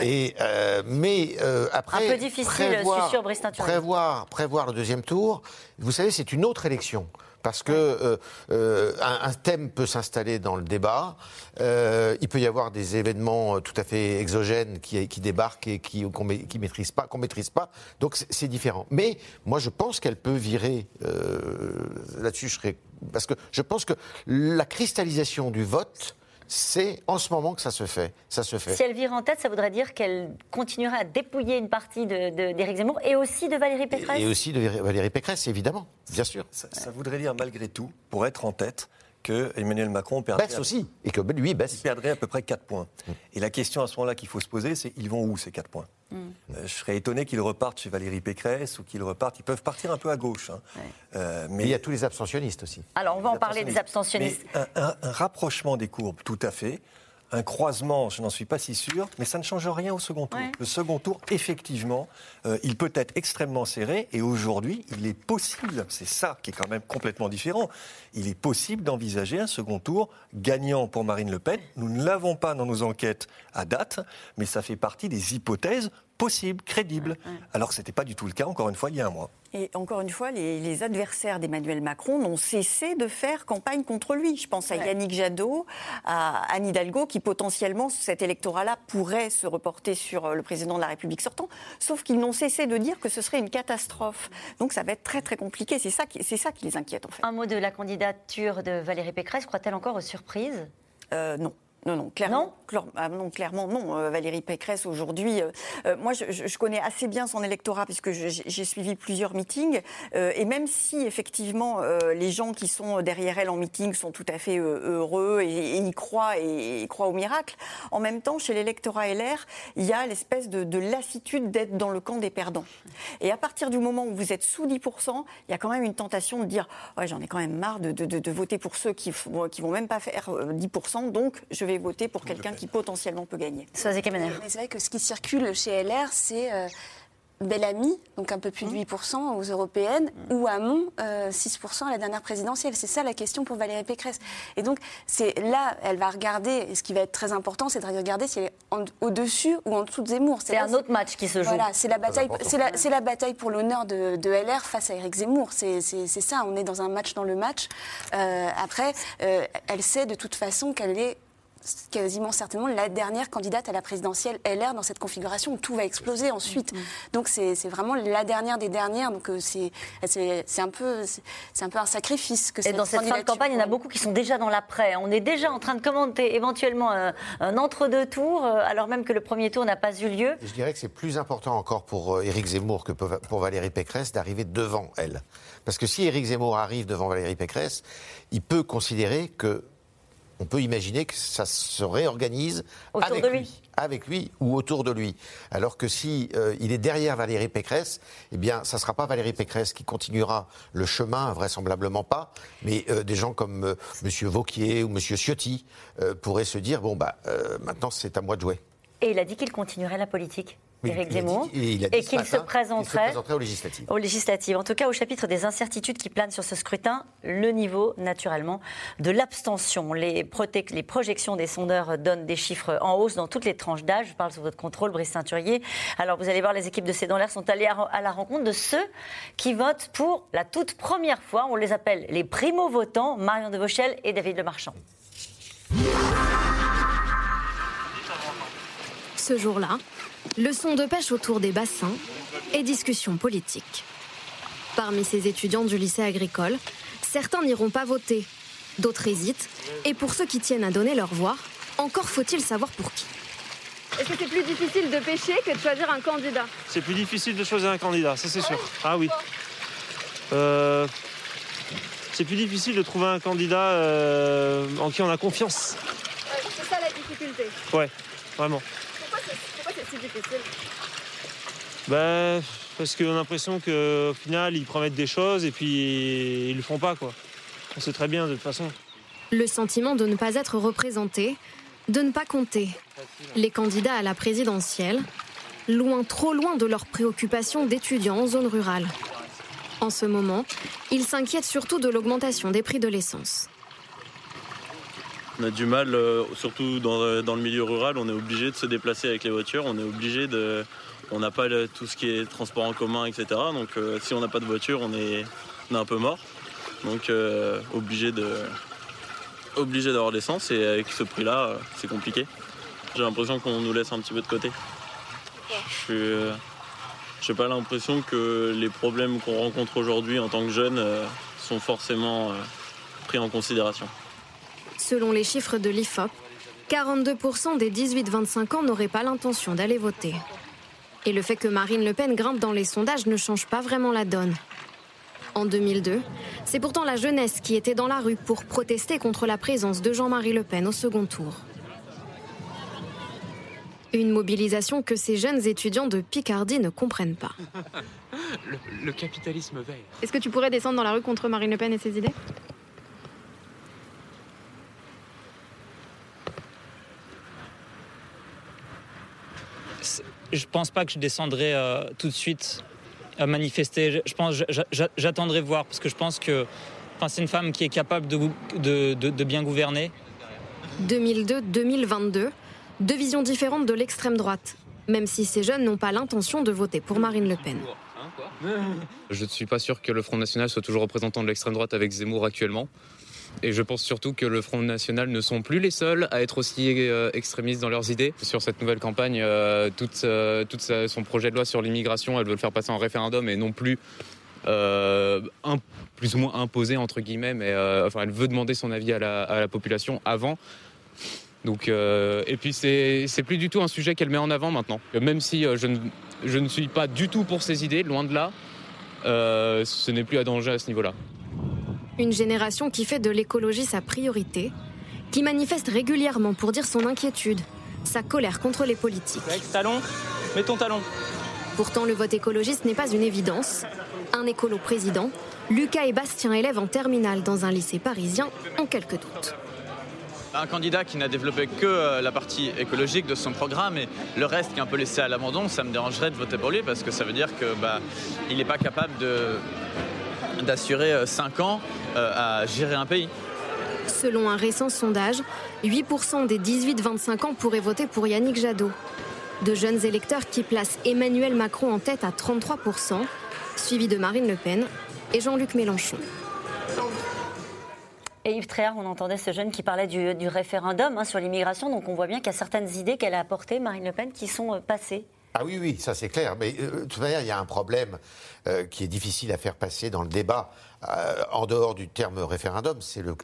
Et, euh, mais euh, après, Un peu difficile, je suis Brice Teinturier. prévoir, prévoir le deuxième tour, vous savez, c'est une autre élection. Parce que euh, euh, un, thème peut s'installer dans le débat, euh, il peut y avoir des événements tout à fait exogènes qui, débarquent et qui qu'on ma- maîtrise pas. Donc c'est- différent. Mais moi, je pense qu'elle peut virer là-dessus. Je serais parce que je pense que la cristallisation du vote, c'est en ce moment que ça se fait. Ça se fait. Si elle vire en tête, ça voudrait dire qu'elle continuerait à dépouiller une partie de- de- d'Éric Zemmour et aussi de Valérie Pécresse. Et aussi de Valérie Pécresse, évidemment, bien sûr. Ça, ça voudrait dire malgré tout, pour être en tête, que Emmanuel Macron perdrait, Baisse aussi, et que lui baisse. il perdrait à peu près 4 points. Et la question à ce moment-là qu'il faut se poser, c'est ils vont où ces 4 points? Mm. Euh, Je serais étonné qu'ils repartent chez Valérie Pécresse ou qu'ils repartent. Ils peuvent partir un peu à gauche. hein. Euh, Mais il y a tous les abstentionnistes aussi. Alors, on va en parler des abstentionnistes. Mais un, un- un rapprochement des courbes, tout à fait. Un croisement, je n'en suis pas si sûr, mais ça ne change rien au second tour. Ouais. Le second tour, effectivement, euh, il peut être extrêmement serré et aujourd'hui, il est possible, c'est ça qui est quand même complètement différent, il est possible d'envisager un second tour gagnant pour Marine Le Pen. Nous ne l'avons pas dans nos enquêtes à date, mais ça fait partie des hypothèses possibles, crédibles. Alors que ce n'était pas du tout le cas, encore une fois, il y a un mois. Et encore une fois, les, les adversaires d'Emmanuel Macron n'ont cessé de faire campagne contre lui. Je pense à Yannick Jadot, à Anne Hidalgo, qui potentiellement, cet électorat-là pourrait se reporter sur euh, le président de la République sortant, sauf qu'ils n'ont cessé de dire que ce serait une catastrophe. Donc ça va être très très compliqué. C'est ça, qui- c'est ça qui les inquiète en fait. Un mot de la candidature de Valérie Pécresse. Croit-elle encore aux surprises? Euh, non. Non, non, clairement, clor- ah non, clairement non. Euh, Valérie Pécresse, aujourd'hui, euh, euh, moi, je, connais assez bien son électorat puisque j'ai suivi plusieurs meetings. euh, et même si, effectivement, euh, les gens qui sont derrière elle en meeting sont tout à fait heureux et, et y croient et, croient au miracle, en même temps, chez l'électorat LR, il y a l'espèce de, de lassitude d'être dans le camp des perdants. Et à partir du moment où vous êtes sous 10%, il y a quand même une tentation de dire ouais, j'en ai quand même marre de, de- de- de voter pour ceux qui ne qui vont même pas faire euh, 10%, donc je vais voter pour quelqu'un qui potentiellement peut gagner. C'est vrai que ce qui circule chez LR, c'est euh, Bellamy, donc un peu plus de Mmh. 8% aux européennes, ou Hamon, euh, 6% à la dernière présidentielle. C'est ça la question pour Valérie Pécresse. Et donc, c'est là, elle va regarder, et ce qui va être très important, c'est de regarder si elle est au-dessus ou en dessous de Zemmour. C'est un autre match qui se joue. Voilà, c'est la bataille, la, la bataille pour l'honneur de, de LR face à Éric Zemmour. C'est ça, on est dans un match dans le match. Euh, après, euh, elle sait de toute façon qu'elle est quasiment certainement la dernière candidate à la présidentielle LR dans cette configuration où tout va exploser ensuite. Donc c'est vraiment la dernière des dernières. Donc euh, c'est un peu c'est un peu un sacrifice que Et dans cette fin de candidature campagne, il y en a beaucoup qui sont déjà dans l'après. On est déjà en train de commenter éventuellement un, un entre-deux tours, euh, alors même que le premier tour n'a pas eu lieu. Je dirais que c'est plus important encore pour euh, Éric Zemmour que pour pour Valérie Pécresse d'arriver devant elle. Parce que si Éric Zemmour arrive devant Valérie Pécresse, il peut considérer que. On peut imaginer que ça se réorganise avec lui. avec lui ou autour de lui. Alors que si euh, il est derrière Valérie Pécresse, eh bien, ça ne sera pas Valérie Pécresse qui continuera le chemin, vraisemblablement pas, mais euh, des gens comme euh, Monsieur Vauquier ou Monsieur Ciotti euh, pourraient se dire bon bah maintenant c'est à moi de jouer. Et il a dit qu'il continuerait la politique, Éric Zemmour, et qu'il se présenterait aux législatives. aux législatives. En tout cas, au chapitre des incertitudes qui planent sur ce scrutin, le niveau, naturellement, de l'abstention. Les, projections des sondeurs donnent des chiffres en hausse dans toutes les tranches d'âge. Je parle sous votre contrôle, Brice Ceinturier. Alors, vous allez voir, les équipes de C'est dans l'air sont allées à, à la rencontre de ceux qui votent pour la toute première fois. On les appelle les primo-votants, Marion de Vauchel et David Lemarchand. Ce jour-là, leçon de pêche autour des bassins et discussions politiques. Parmi ces étudiants du lycée agricole, certains n'iront pas voter, d'autres hésitent, et pour ceux qui tiennent à donner leur voix, encore faut-il savoir pour qui. Est-ce que c'est plus difficile de pêcher que de choisir un candidat? C'est plus difficile de choisir un candidat, ça c'est sûr. Ah oui. Euh, c'est plus difficile de trouver un candidat euh, en qui on a confiance. C'est ça la difficulté. Ouais, vraiment. Pourquoi c'est pourquoi c'est si difficile Ben, parce qu'on a l'impression qu'au final, ils promettent des choses et puis ils le font pas, quoi. On sait très bien de toute façon. Le sentiment de ne pas être représenté, de ne pas compter. Les candidats à la présidentielle, loin, trop loin de leurs préoccupations d'étudiants en zone rurale. En ce moment, ils s'inquiètent surtout de l'augmentation des prix de l'essence. On a du mal, euh, surtout dans, euh, dans le milieu rural, on est obligé de se déplacer avec les voitures, on est obligé de... On n'a pas le- tout ce qui est transport en commun, etc. Donc euh, si on n'a pas de voiture, on est, on est un peu mort. Donc euh, obligé de obligé d'avoir l'essence et avec ce prix-là, c'est compliqué. J'ai l'impression qu'on nous laisse un petit peu de côté. Je j'ai pas l'impression que les problèmes qu'on rencontre aujourd'hui en tant que jeunes sont forcément pris en considération. Selon les chiffres de l'IFOP, 42% des 18-25 ans n'auraient pas l'intention d'aller voter. Et le fait que Marine Le Pen grimpe dans les sondages ne change pas vraiment la donne. En 2002, c'est pourtant la jeunesse qui était dans la rue pour protester contre la présence de Jean-Marie Le Pen au second tour. Une mobilisation que ces jeunes étudiants de Picardie ne comprennent pas. Le, le capitalisme veille. Est-ce que tu pourrais descendre dans la rue contre Marine Le Pen et ses idées? Je pense pas que je descendrai euh, tout de suite à manifester. Je, pense, j'a- j'a- j'attendrai voir parce que je pense que, enfin, c'est une femme qui est capable de, gou- de- de- de bien gouverner. 2002-2022, deux visions différentes de l'extrême droite, même si ces jeunes n'ont pas l'intention de voter pour Marine Le Pen. Je ne suis pas sûr que le Front National soit toujours représentant de l'extrême droite avec Zemmour actuellement. Et je pense surtout que le Front National ne sont plus les seuls à être aussi euh, extrémistes dans leurs idées. Sur cette nouvelle campagne, euh, toute, euh, son projet de loi sur l'immigration, elle veut le faire passer en référendum et non plus plus ou moins imposer, entre guillemets, mais enfin, elle veut demander son avis à la, population avant. Donc, et puis c'est plus du tout un sujet qu'elle met en avant maintenant. Même si je, ne, je ne suis pas du tout pour ses idées, loin de là, ce n'est plus à danger à ce niveau-là. Une génération qui fait de l'écologie sa priorité, qui manifeste régulièrement pour dire son inquiétude, sa colère contre les politiques. Talon, mets ton talon. Pourtant, le vote écologiste n'est pas une évidence. Un écolo président, Lucas et Bastien élèves en terminale dans un lycée parisien ont quelques doutes. Un candidat qui n'a développé que euh, la partie écologique de son programme et le reste qui est un peu laissé à l'abandon, ça me dérangerait de voter pour lui parce que ça veut dire que bah, il n'est pas capable de d'assurer 5 ans euh, à gérer un pays. Selon un récent sondage, 8% des 18-25 ans pourraient voter pour Yannick Jadot. De jeunes électeurs qui placent Emmanuel Macron en tête à 33%, suivi de Marine Le Pen et Jean-Luc Mélenchon. Et Yves Tréhard, on entendait ce jeune qui parlait du, du référendum hein, sur l'immigration, donc on voit bien qu'il y a certaines idées qu'elle a apportées, Marine Le Pen, qui sont euh, passées. Ah oui, oui, ça c'est clair. Mais euh, de toute il y a un problème euh, qui est difficile à faire passer dans le débat. Euh, en dehors du terme référendum, c'est le,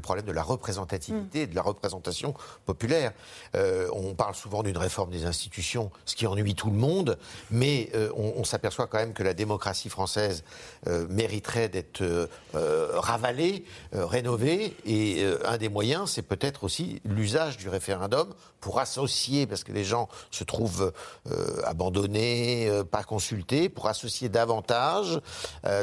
problème de la représentativité, de la représentation populaire. Euh, on parle souvent d'une réforme des institutions, ce qui ennuie tout le monde, mais euh, on, on s'aperçoit quand même que la démocratie française mériterait d'être ravalée, rénovée, et un des moyens, c'est peut-être aussi l'usage du référendum pour associer, parce que les gens se trouvent abandonnés, pas consultés, pour associer davantage,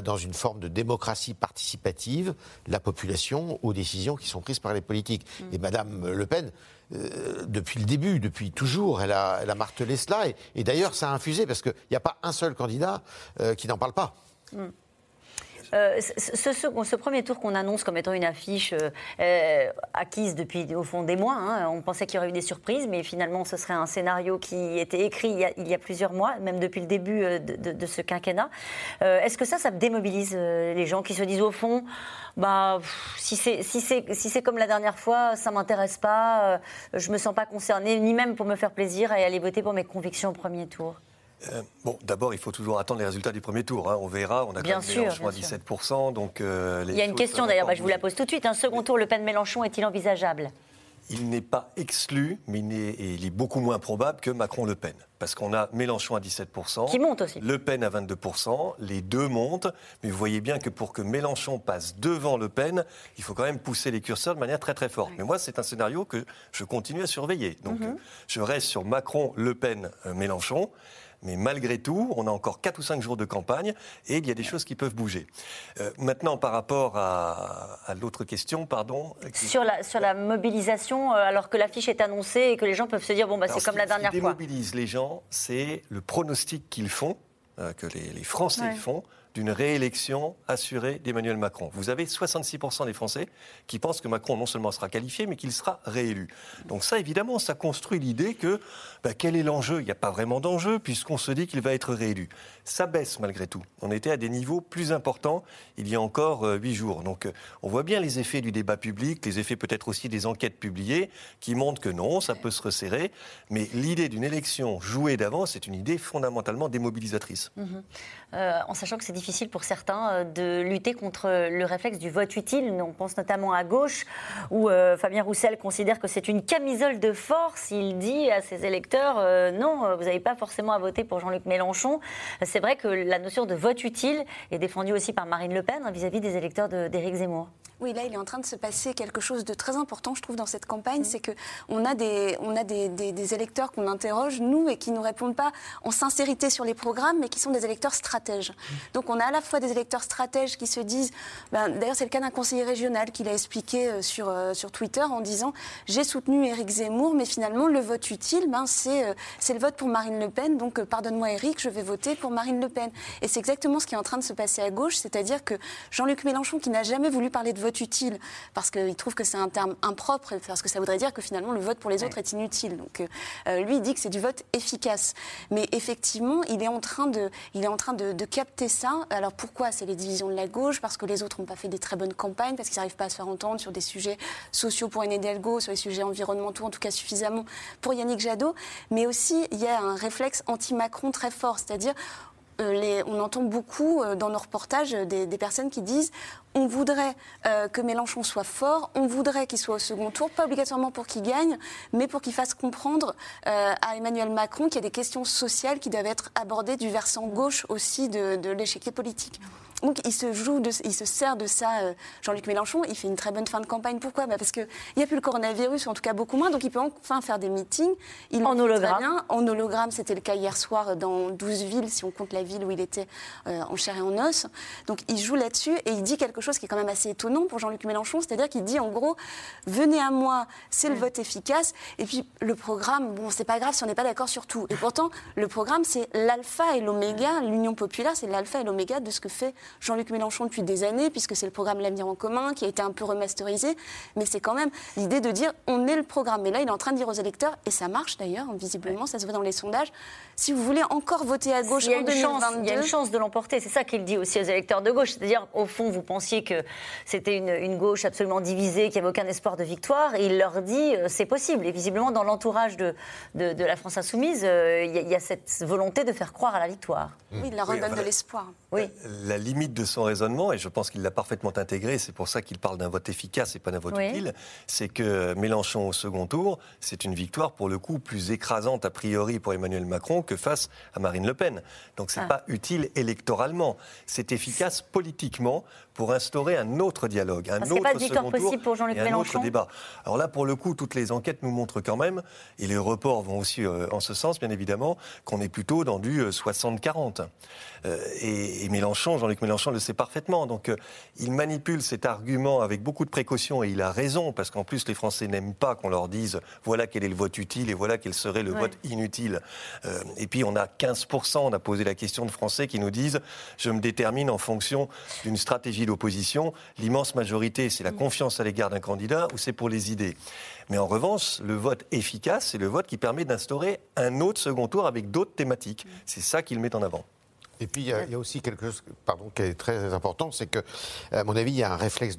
dans une forme de démocratie participative, la population aux décisions qui sont prises par les politiques. Et Madame Le Pen, euh, depuis le début, depuis toujours, elle a, elle a martelé cela. Et, et d'ailleurs, ça a infusé, parce qu'il n'y a pas un seul candidat euh, qui n'en parle pas. Mm. Euh, ce, premier tour qu'on annonce comme étant une affiche euh, euh, acquise depuis au fond des mois, hein, on pensait qu'il y aurait eu des surprises, mais finalement ce serait un scénario qui était écrit il y a, plusieurs mois, même depuis le début de, ce quinquennat. Est-ce que ça, ça démobilise les gens qui se disent au fond, bah, si c'est si comme la dernière fois, ça m'intéresse pas, je me sens pas concernée, ni même pour me faire plaisir et aller voter pour mes convictions au premier tour? Euh, bon, d'abord, il faut toujours attendre les résultats du premier tour. hein. On verra. On a Bien quand même Mélenchon à bien sûr. 17%. Donc, euh, les Il y a une question d'ailleurs, bah, je vous la pose tout de suite. Un second tour, Le Pen-Mélenchon est-il envisageable? Il n'est pas exclu, mais il est, et il est beaucoup moins probable que Macron-Le Pen. Parce qu'on a Mélenchon à 17%. Qui monte aussi. Le Pen à 22%. Les deux montent. Mais vous voyez bien que pour que Mélenchon passe devant Le Pen, il faut quand même pousser les curseurs de manière très très forte. Mais moi, c'est un scénario que je continue à surveiller. Donc, Mhm. euh, je reste sur Macron, Le Pen, euh, Mélenchon. Mais malgré tout, on a encore 4 ou 5 jours de campagne et il y a des choses qui peuvent bouger. Euh, maintenant, par rapport à, à l'autre question, pardon. Sur la, sur la mobilisation, euh, alors que l'affiche est annoncée et que les gens peuvent se dire, bon, bah, c'est comme ce la dernière Ce qui fois. démobilise les gens, c'est le pronostic qu'ils font, euh, que les, les Français Ouais. font, d'une réélection assurée d'Emmanuel Macron. Vous avez 66% des Français qui pensent que Macron non seulement sera qualifié, mais qu'il sera réélu. Donc ça, évidemment, ça construit l'idée que bah, quel est l'enjeu? Il n'y a pas vraiment d'enjeu puisqu'on se dit qu'il va être réélu. Ça baisse malgré tout. On était à des niveaux plus importants il y a encore euh, huit jours. Donc euh, on voit bien les effets du débat public, les effets peut-être aussi des enquêtes publiées qui montrent que non, ça peut se resserrer. Mais l'idée d'une élection jouée d'avance, c'est une idée fondamentalement démobilisatrice. Mhm. Euh, en sachant que c'est difficile pour certains euh, de lutter contre le réflexe du vote utile. On pense notamment à gauche, où euh, Fabien Roussel considère que c'est une camisole de force. Il dit à ses électeurs euh, non, vous n'avez pas forcément à voter pour Jean-Luc Mélenchon. C'est vrai que la notion de vote utile est défendue aussi par Marine Le Pen hein, vis-à-vis des électeurs d'Éric Zemmour. Oui, là, il est en train de se passer quelque chose de très important, je trouve, dans cette Mm. campagne. C'est qu'on a, des, on a des, des- des électeurs qu'on interroge, nous, et qui nous répondent pas en sincérité sur les programmes, mais qui sont des électeurs stratèges. Mm. Donc, on a à la fois des électeurs stratèges qui se disent. ben, D'ailleurs, c'est le cas d'un conseiller régional qui l'a expliqué euh, sur, euh, sur Twitter en disant J'ai soutenu Éric Zemmour, mais finalement, le vote utile, ben, c'est euh, c'est le vote pour Marine Le Pen. Donc, euh, pardonne-moi, Éric, je vais voter pour Marine Le Pen. Et c'est exactement ce qui est en train de se passer à gauche, c'est-à-dire que Jean-Luc Mélenchon, qui n'a jamais voulu parler de vote utile, parce qu'il trouve que c'est un terme impropre, parce que ça voudrait dire que finalement le vote pour les autres est inutile. Donc euh, euh, lui, il dit que c'est du vote efficace. Mais effectivement, il est en train de, il est en train de, de capter ça. Alors pourquoi? C'est les divisions de la gauche, parce que les autres n'ont pas fait des très bonnes campagnes, parce qu'ils n'arrivent pas à se faire entendre sur des sujets sociaux pour Anne Hidalgo, sur les sujets environnementaux, en tout cas suffisamment pour Yannick Jadot. Mais aussi, il y a un réflexe anti-Macron très fort, c'est-à-dire euh, les- on entend beaucoup dans nos reportages des, des personnes qui disent on voudrait euh, que Mélenchon soit fort, on voudrait qu'il soit au second tour, pas obligatoirement pour qu'il gagne, mais pour qu'il fasse comprendre euh, à Emmanuel Macron qu'il y a des questions sociales qui doivent être abordées du versant gauche aussi de, de l'échiquier politique. Donc il se joue, de, il se sert de ça, euh, Jean-Luc Mélenchon. Il fait une très bonne fin de campagne. Pourquoi? Bah Parce qu'il n'y a plus le coronavirus, ou en tout cas beaucoup moins, donc il peut enfin faire des meetings. Il En hologramme. bien. En hologramme, c'était le cas hier soir dans 12 villes, si on compte la ville où il était euh, en chair et en os. Donc il joue là-dessus et il dit quelque chose qui est quand même assez étonnant pour Jean-Luc Mélenchon, c'est-à-dire qu'il dit en gros, venez à moi, c'est le vote efficace. Et puis le programme, bon, c'est pas grave si on n'est pas d'accord sur tout. Et pourtant, le programme, c'est l'alpha et l'oméga. L'Union populaire, c'est l'alpha et l'oméga de ce que fait Jean-Luc Mélenchon depuis des années, puisque c'est le programme L'avenir en commun qui a été un peu remasterisé. Mais c'est quand même l'idée de dire on est le programme. Et là, il est en train de dire aux électeurs, et ça marche d'ailleurs, visiblement, ça se voit dans les sondages, si vous voulez encore voter à gauche Il y a en une chance, 2022, il y a une chance de l'emporter. C'est ça qu'il dit aussi aux électeurs de gauche. C'est-à-dire, au fond, vous pensiez que c'était une, une gauche absolument divisée, qu'il n'y avait aucun espoir de victoire. Et il leur dit, euh, c'est possible. Et visiblement, dans l'entourage de, de, de la France insoumise, euh, il y, a- il y a cette volonté de faire croire à la victoire. oui, il leur Oui, redonne de l'espoir. Oui. La limite de son raisonnement, et je pense qu'il l'a parfaitement intégré, c'est pour ça qu'il parle d'un vote efficace et pas d'un vote Oui. utile, c'est que Mélenchon au second tour, c'est une victoire pour le coup plus écrasante a priori pour Emmanuel Macron que face à Marine Le Pen. Donc c'est Ah. pas utile électoralement, c'est efficace politiquement pour instaurer un autre dialogue, un Parce qu'il n'y autre pas de second tour possible pour Jean-Luc et un Mélenchon autre débat. Alors là, pour le coup, toutes les enquêtes nous montrent quand même, et les reports vont aussi euh, en ce sens, bien évidemment, qu'on est plutôt dans du euh, 60-40. Euh, et, et Mélenchon, Jean-Luc Mélenchon le sait parfaitement. Donc euh, il manipule cet argument avec beaucoup de précaution, et il a raison, parce qu'en plus, les Français n'aiment pas qu'on leur dise voilà quel est le vote utile et voilà quel serait le Ouais. vote inutile. Euh, et puis on a 15%, on a posé la question de Français qui nous disent je me détermine en fonction d'une stratégie d'opposition. L'immense majorité, c'est la confiance à l'égard d'un candidat ou c'est pour les idées. Mais en revanche, le vote efficace, c'est le vote qui permet d'instaurer un autre second tour avec d'autres thématiques. C'est ça qu'il met en avant. Et puis, il y, a, aussi quelque chose qui est très important, c'est que, à mon avis, il y a un réflexe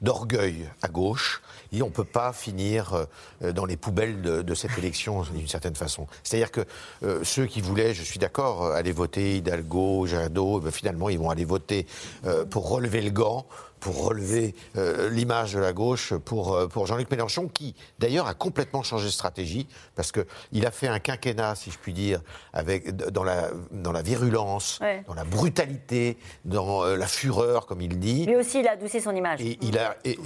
d'orgueil à gauche. Et on ne peut pas finir euh, dans les poubelles de, cette élection, d'une certaine façon. C'est-à-dire que euh, ceux qui voulaient, je suis d'accord, euh, aller voter Hidalgo, Jadot, eh ben, finalement, ils vont aller voter pour relever le gant, pour relever euh, l'image de la gauche pour, euh, pour Jean-Luc Mélenchon, qui d'ailleurs a complètement changé de stratégie, parce qu'il a fait un quinquennat, si je puis dire, avec, dans, la, dans la virulence, Ouais. dans la brutalité, dans euh, la fureur, comme il dit. Lui aussi, il a adouci son image. Et il a, et-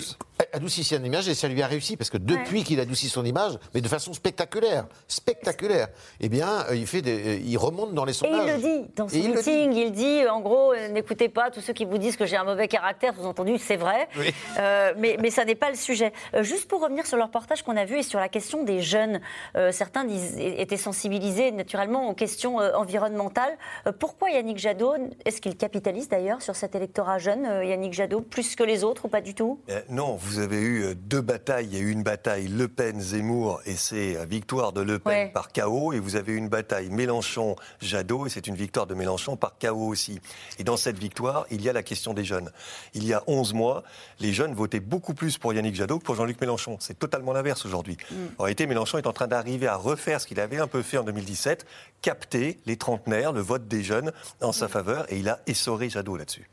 adouci son image et ça lui a réussi parce que depuis qu'il adoucit son image, mais de façon spectaculaire, spectaculaire, eh bien, euh, il, fait des, euh, il remonte dans les Et sondages. il le dit dans son Et il meeting. Il dit, en gros, euh, n'écoutez pas tous ceux qui vous disent que j'ai un mauvais caractère. Sous-entendu, c'est vrai. Oui. Euh, mais, mais ça n'est pas le sujet. Euh, juste pour revenir sur le reportage qu'on a vu et sur la question des jeunes, euh, certains disent- étaient sensibilisés naturellement aux questions environnementales. Pourquoi Yannick Jadot Est-ce qu'il capitalise d'ailleurs sur cet électorat jeune, Yannick Jadot, plus que les autres ou pas du tout? Euh, non, vous avez eu euh, deux batailles. Il y a eu une bataille Le Pen-Zemmour et c'est euh, victoire de Le Pen Ouais. par KO. Et vous avez eu une bataille Mélenchon-Jadot et c'est une victoire de Mélenchon par KO aussi. Et dans cette victoire, il y a la question des jeunes. Il y a 11 mois, les jeunes votaient beaucoup plus pour Yannick Jadot que pour Jean-Luc Mélenchon. C'est totalement l'inverse aujourd'hui. En réalité, Mélenchon est en train d'arriver à refaire ce qu'il avait un peu fait en 2017, capter les trentenaires, le vote des jeunes en sa faveur et il a essoré Jadot là-dessus.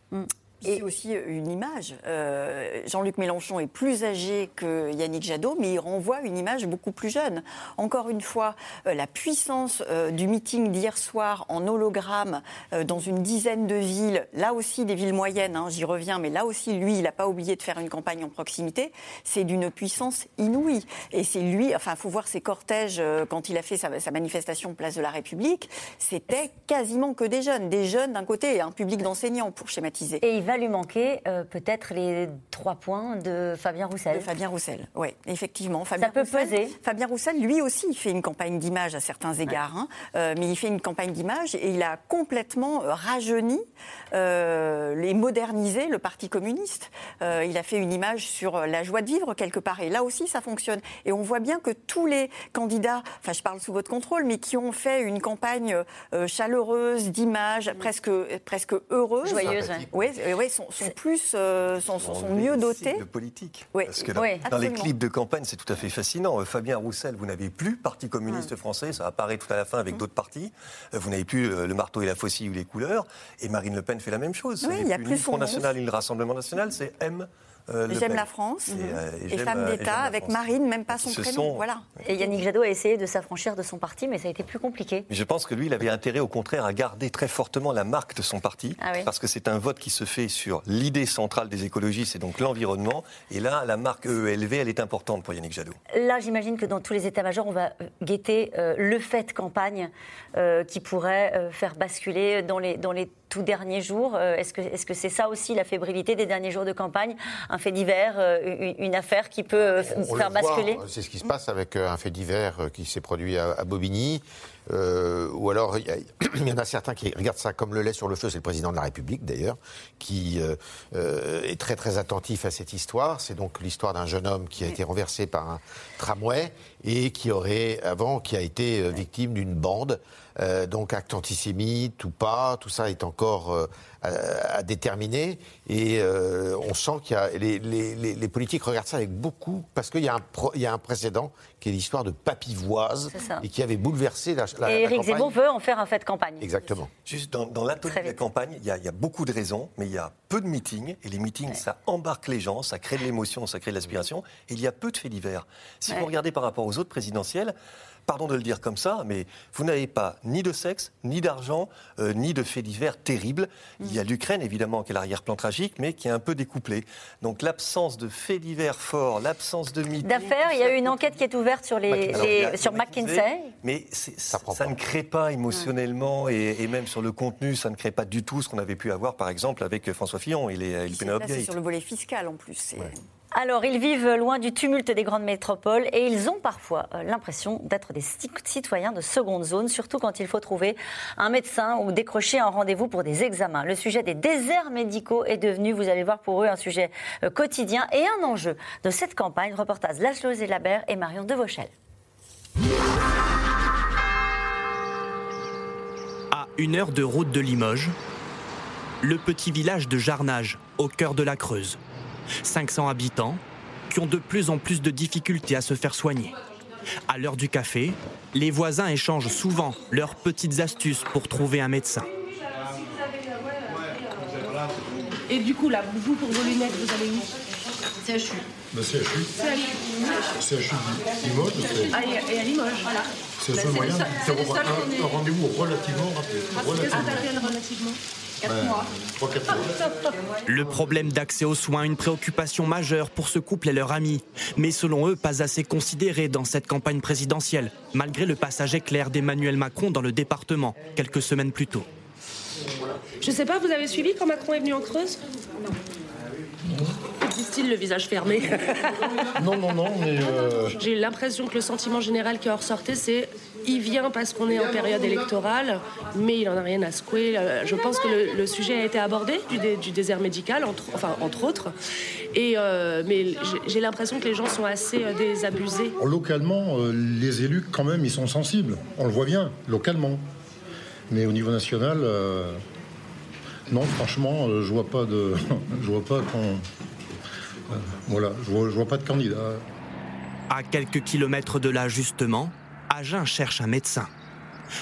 C'est aussi une image. Euh, Jean-Luc Mélenchon est plus âgé que Yannick Jadot, mais il renvoie une image beaucoup plus jeune. Encore une fois, euh, la puissance euh, du meeting d'hier soir en hologramme euh, dans une dizaine de villes, là aussi des villes moyennes, hein, j'y reviens, mais là aussi, lui, il n'a pas oublié de faire une campagne en proximité, c'est d'une puissance inouïe. Et c'est lui, enfin, il faut voir ses cortèges euh, quand il a fait sa, sa manifestation place de la République, c'était quasiment que des jeunes, des jeunes d'un côté et un public d'enseignants, pour schématiser. Et il va lui manquer euh, peut-être les trois points de Fabien Roussel. De Fabien Roussel, oui, effectivement. Fabien Ça peut Roussel, peser. Fabien Roussel, lui aussi, il fait une campagne d'image à certains égards, hein. Euh, mais il fait une campagne d'image et il a complètement euh, rajeuni euh, et modernisé le Parti communiste. Euh, il a fait une image sur la joie de vivre quelque part, et là aussi, ça fonctionne. Et on voit bien que tous les candidats, enfin, je parle sous votre contrôle, mais qui ont fait une campagne euh, chaleureuse, d'image, presque, presque heureuse, Joyeuse, Oui, oui, sont, sont plus, euh, sont, sont- sont mieux dotés. Le politique. Oui. Parce que dans, les clips de campagne, c'est tout à fait fascinant. Fabien Roussel, vous n'avez plus Parti communiste français, ça apparaît tout à la fin Mmh. avec d'autres partis. Vous n'avez plus le marteau et la faucille ou les couleurs. Et Marine Le Pen fait la même chose. Oui, il y a plus le Front. National ni le Rassemblement National, c'est M. euh, J'aime la France Et, euh, et, femme euh, et d'État avec. Marine, même pas son Ce prénom. sont- Voilà. Et Yannick Jadot a essayé de s'affranchir de son parti, mais ça a été plus compliqué. Mais je pense que lui, il avait intérêt, au contraire, à garder très fortement la marque de son parti, Ah oui. parce que c'est un vote qui se fait sur l'idée centrale des écologistes, c'est donc l'environnement. Et là, la marque EELV, elle est importante pour Yannick Jadot. Là, j'imagine que dans tous les états-majors, on va guetter euh, le fait de campagne euh, qui pourrait euh, faire basculer dans les, dans les tout derniers jours. Euh, Est-ce que c'est ça aussi la fébrilité des derniers jours de campagne? Un fait divers, euh, une, une affaire qui peut euh, On faire basculer? C'est ce qui se passe avec un fait divers qui s'est produit à, à Bobigny. Euh, ou alors, il y, en a certains qui regardent ça comme le lait sur le feu. C'est le président de la République, d'ailleurs, qui euh, est très, très attentif à cette histoire. C'est donc l'histoire d'un jeune homme qui a été renversé par un tramway et qui aurait, avant, qui a été victime d'une bande. Euh, donc, acte antisémite ou pas, tout ça est encore euh, à, à déterminer. Et euh, on sent qu'il y a. Les, les- les- les politiques regardent ça avec beaucoup. Parce qu'il y, a un pro- il y a un précédent qui est l'histoire de Papivoise C'est ça. et qui avait bouleversé la, la, Et la Éric campagne. Zemmour veut en faire un fait de campagne. Exactement. Juste dans, dans l'atelier de la campagne, il y, a, il y a beaucoup de raisons, mais il y a peu de meetings. Et les meetings, ça embarque les gens, ça crée de l'émotion, ça crée de l'aspiration. Et il y a peu de faits divers. Si Ouais. vous regardez par rapport aux autres présidentielles, pardon de le dire comme ça, mais vous n'avez pas ni de sexe, ni d'argent, euh, ni de faits divers terribles. Il y a l'Ukraine, évidemment, qui est l'arrière-plan tragique, mais qui est un peu découplé. Donc l'absence de faits divers forts, l'absence de meetings. D'affaires, il y a eu une enquête qui est ouverte sur, les, Alors, sur McKinsey. Mais c'est- ça, ne crée pas émotionnellement et, et même sur le contenu, ça ne crée pas du tout ce qu'on avait pu avoir, par exemple, avec François Fillon et les, et Gate. sur le volet fiscal en plus. c'est- Alors, ils vivent loin du tumulte des grandes métropoles et ils ont parfois euh, l'impression d'être des ci- citoyens de seconde zone, surtout quand il faut trouver un médecin ou décrocher un rendez-vous pour des examens. Le sujet des déserts médicaux est devenu, vous allez voir pour eux, un sujet euh, quotidien et un enjeu de cette campagne. Reportage Lachelose et Labert et Marion Devauchel. À une heure de route de Limoges, le petit village de Jarnage, au cœur de la Creuse. 500 habitants qui ont de plus en plus de difficultés à se faire soigner. À l'heure du café, les voisins échangent souvent leurs petites astuces pour trouver un médecin. Et du coup, là, vous, pour vos lunettes, vous allez où? CHU. Le CHU CHU. CHU Limoges, Ah, et à Limoges, voilà. c'est le Bah, seul moyen d'avoir un, rendez-vous relativement rapide. Ah, Relativement. Le problème d'accès aux soins, une préoccupation majeure pour ce couple et leur ami. Mais selon eux, pas assez considéré dans cette campagne présidentielle, malgré le passage éclair d'Emmanuel Macron dans le département, quelques semaines plus tôt. Je sais pas, vous avez suivi quand Macron est venu en Creuse? Disent-ils le visage fermé Non, non, non, mais. euh, J'ai l'impression que le sentiment général qui en ressortait, c'est il vient parce qu'on est en période électorale, mais il en a rien à secouer. Euh, Je pense que le, le sujet a été abordé du, dé- du désert médical, entre, enfin entre autres. Et euh, mais j'ai- j'ai l'impression que les gens sont assez euh, désabusés. Localement, euh, les élus, quand même, ils sont sensibles. On le voit bien, localement. Mais au niveau national, euh, non, franchement, euh, je vois pas de. je vois pas qu'on. euh, voilà, je vois, je vois pas de candidat. À quelques kilomètres de là, justement, Agen cherche un médecin.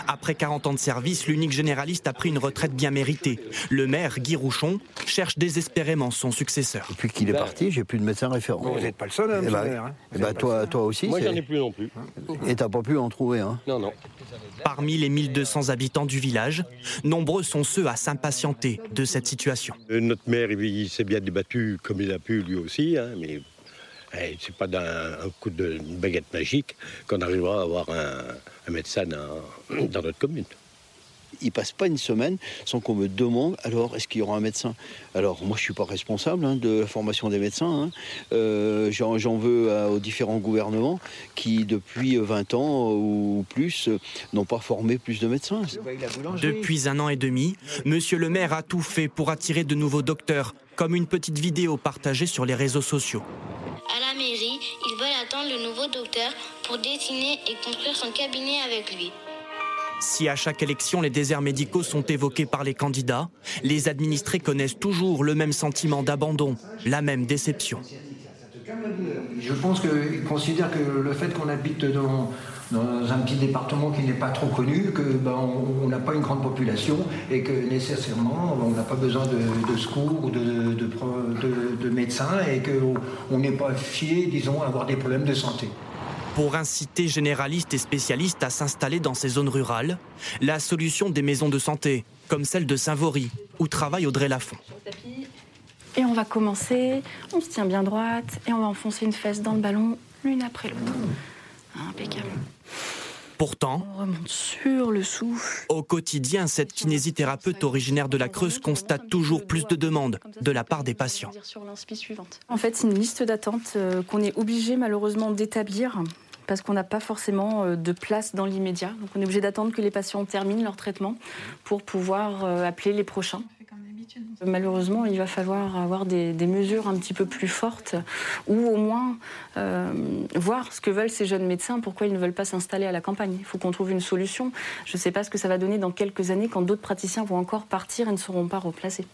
Après 40 ans de service, l'unique généraliste a pris une retraite bien méritée. Le maire, Guy Rouchon, cherche désespérément son successeur. Depuis qu'il est parti, j'ai plus de médecin référent. Vous n'êtes pas le seul, hein, Eh monsieur le maire, hein. toi, toi aussi. Moi, j'en ai plus non plus. Et t'as pas pu en trouver, hein Non, non. Parmi les 1200 habitants du village, nombreux sont ceux à s'impatienter de cette situation. Euh, Notre maire, il, il s'est bien débattu comme il a pu lui aussi, hein, mais eh, c'est pas d'un un coup de une baguette magique qu'on arrivera à avoir un, un médecin dans, dans notre commune. Il passe pas une semaine sans qu'on me demande alors est-ce qu'il y aura un médecin? Alors moi je suis pas responsable hein, de la formation des médecins. hein. Euh, J'en j'en veux à- aux différents gouvernements qui depuis 20 ans ou plus euh, n'ont pas formé plus de médecins. Depuis un an et demi, Monsieur le maire a tout fait pour attirer de nouveaux docteurs, comme une petite vidéo partagée sur les réseaux sociaux. À la mairie, ils veulent attendre le nouveau docteur pour dessiner et construire son cabinet avec lui. Si à chaque élection les déserts médicaux sont évoqués par les candidats, les administrés connaissent toujours le même sentiment d'abandon, la même déception. Je pense qu'ils considèrent que le fait qu'on habite dans, dans un petit département qui n'est pas trop connu, que ben, on n'a pas une grande population et que nécessairement on n'a pas besoin de, de secours ou de, de pro- de- de médecins et qu'on n'est pas fié, disons, à avoir des problèmes de santé. Pour inciter généralistes et spécialistes à s'installer dans ces zones rurales, la solution des maisons de santé, comme celle de Saint-Vaury, où travaille Audrey Lafont. Et on va commencer, on se tient bien droite et on va enfoncer une fesse dans le ballon, l'une après l'autre. Impeccable. Pourtant, On remonte sur le souffle. au quotidien, cette kinésithérapeute originaire de la Creuse constate toujours plus de demandes de la part des patients. En fait, c'est une liste d'attente euh, qu'on est obligé malheureusement d'établir parce qu'on n'a pas forcément euh, de place dans l'immédiat. Donc on est obligé d'attendre que les patients terminent leur traitement pour pouvoir euh, appeler les prochains. Malheureusement, il va falloir avoir des, des mesures un petit peu plus fortes ou au moins euh, voir ce que veulent ces jeunes médecins, pourquoi ils ne veulent pas s'installer à la campagne. Il faut qu'on trouve une solution. Je ne sais pas ce que ça va donner dans quelques années quand d'autres praticiens vont encore partir et ne seront pas replacés.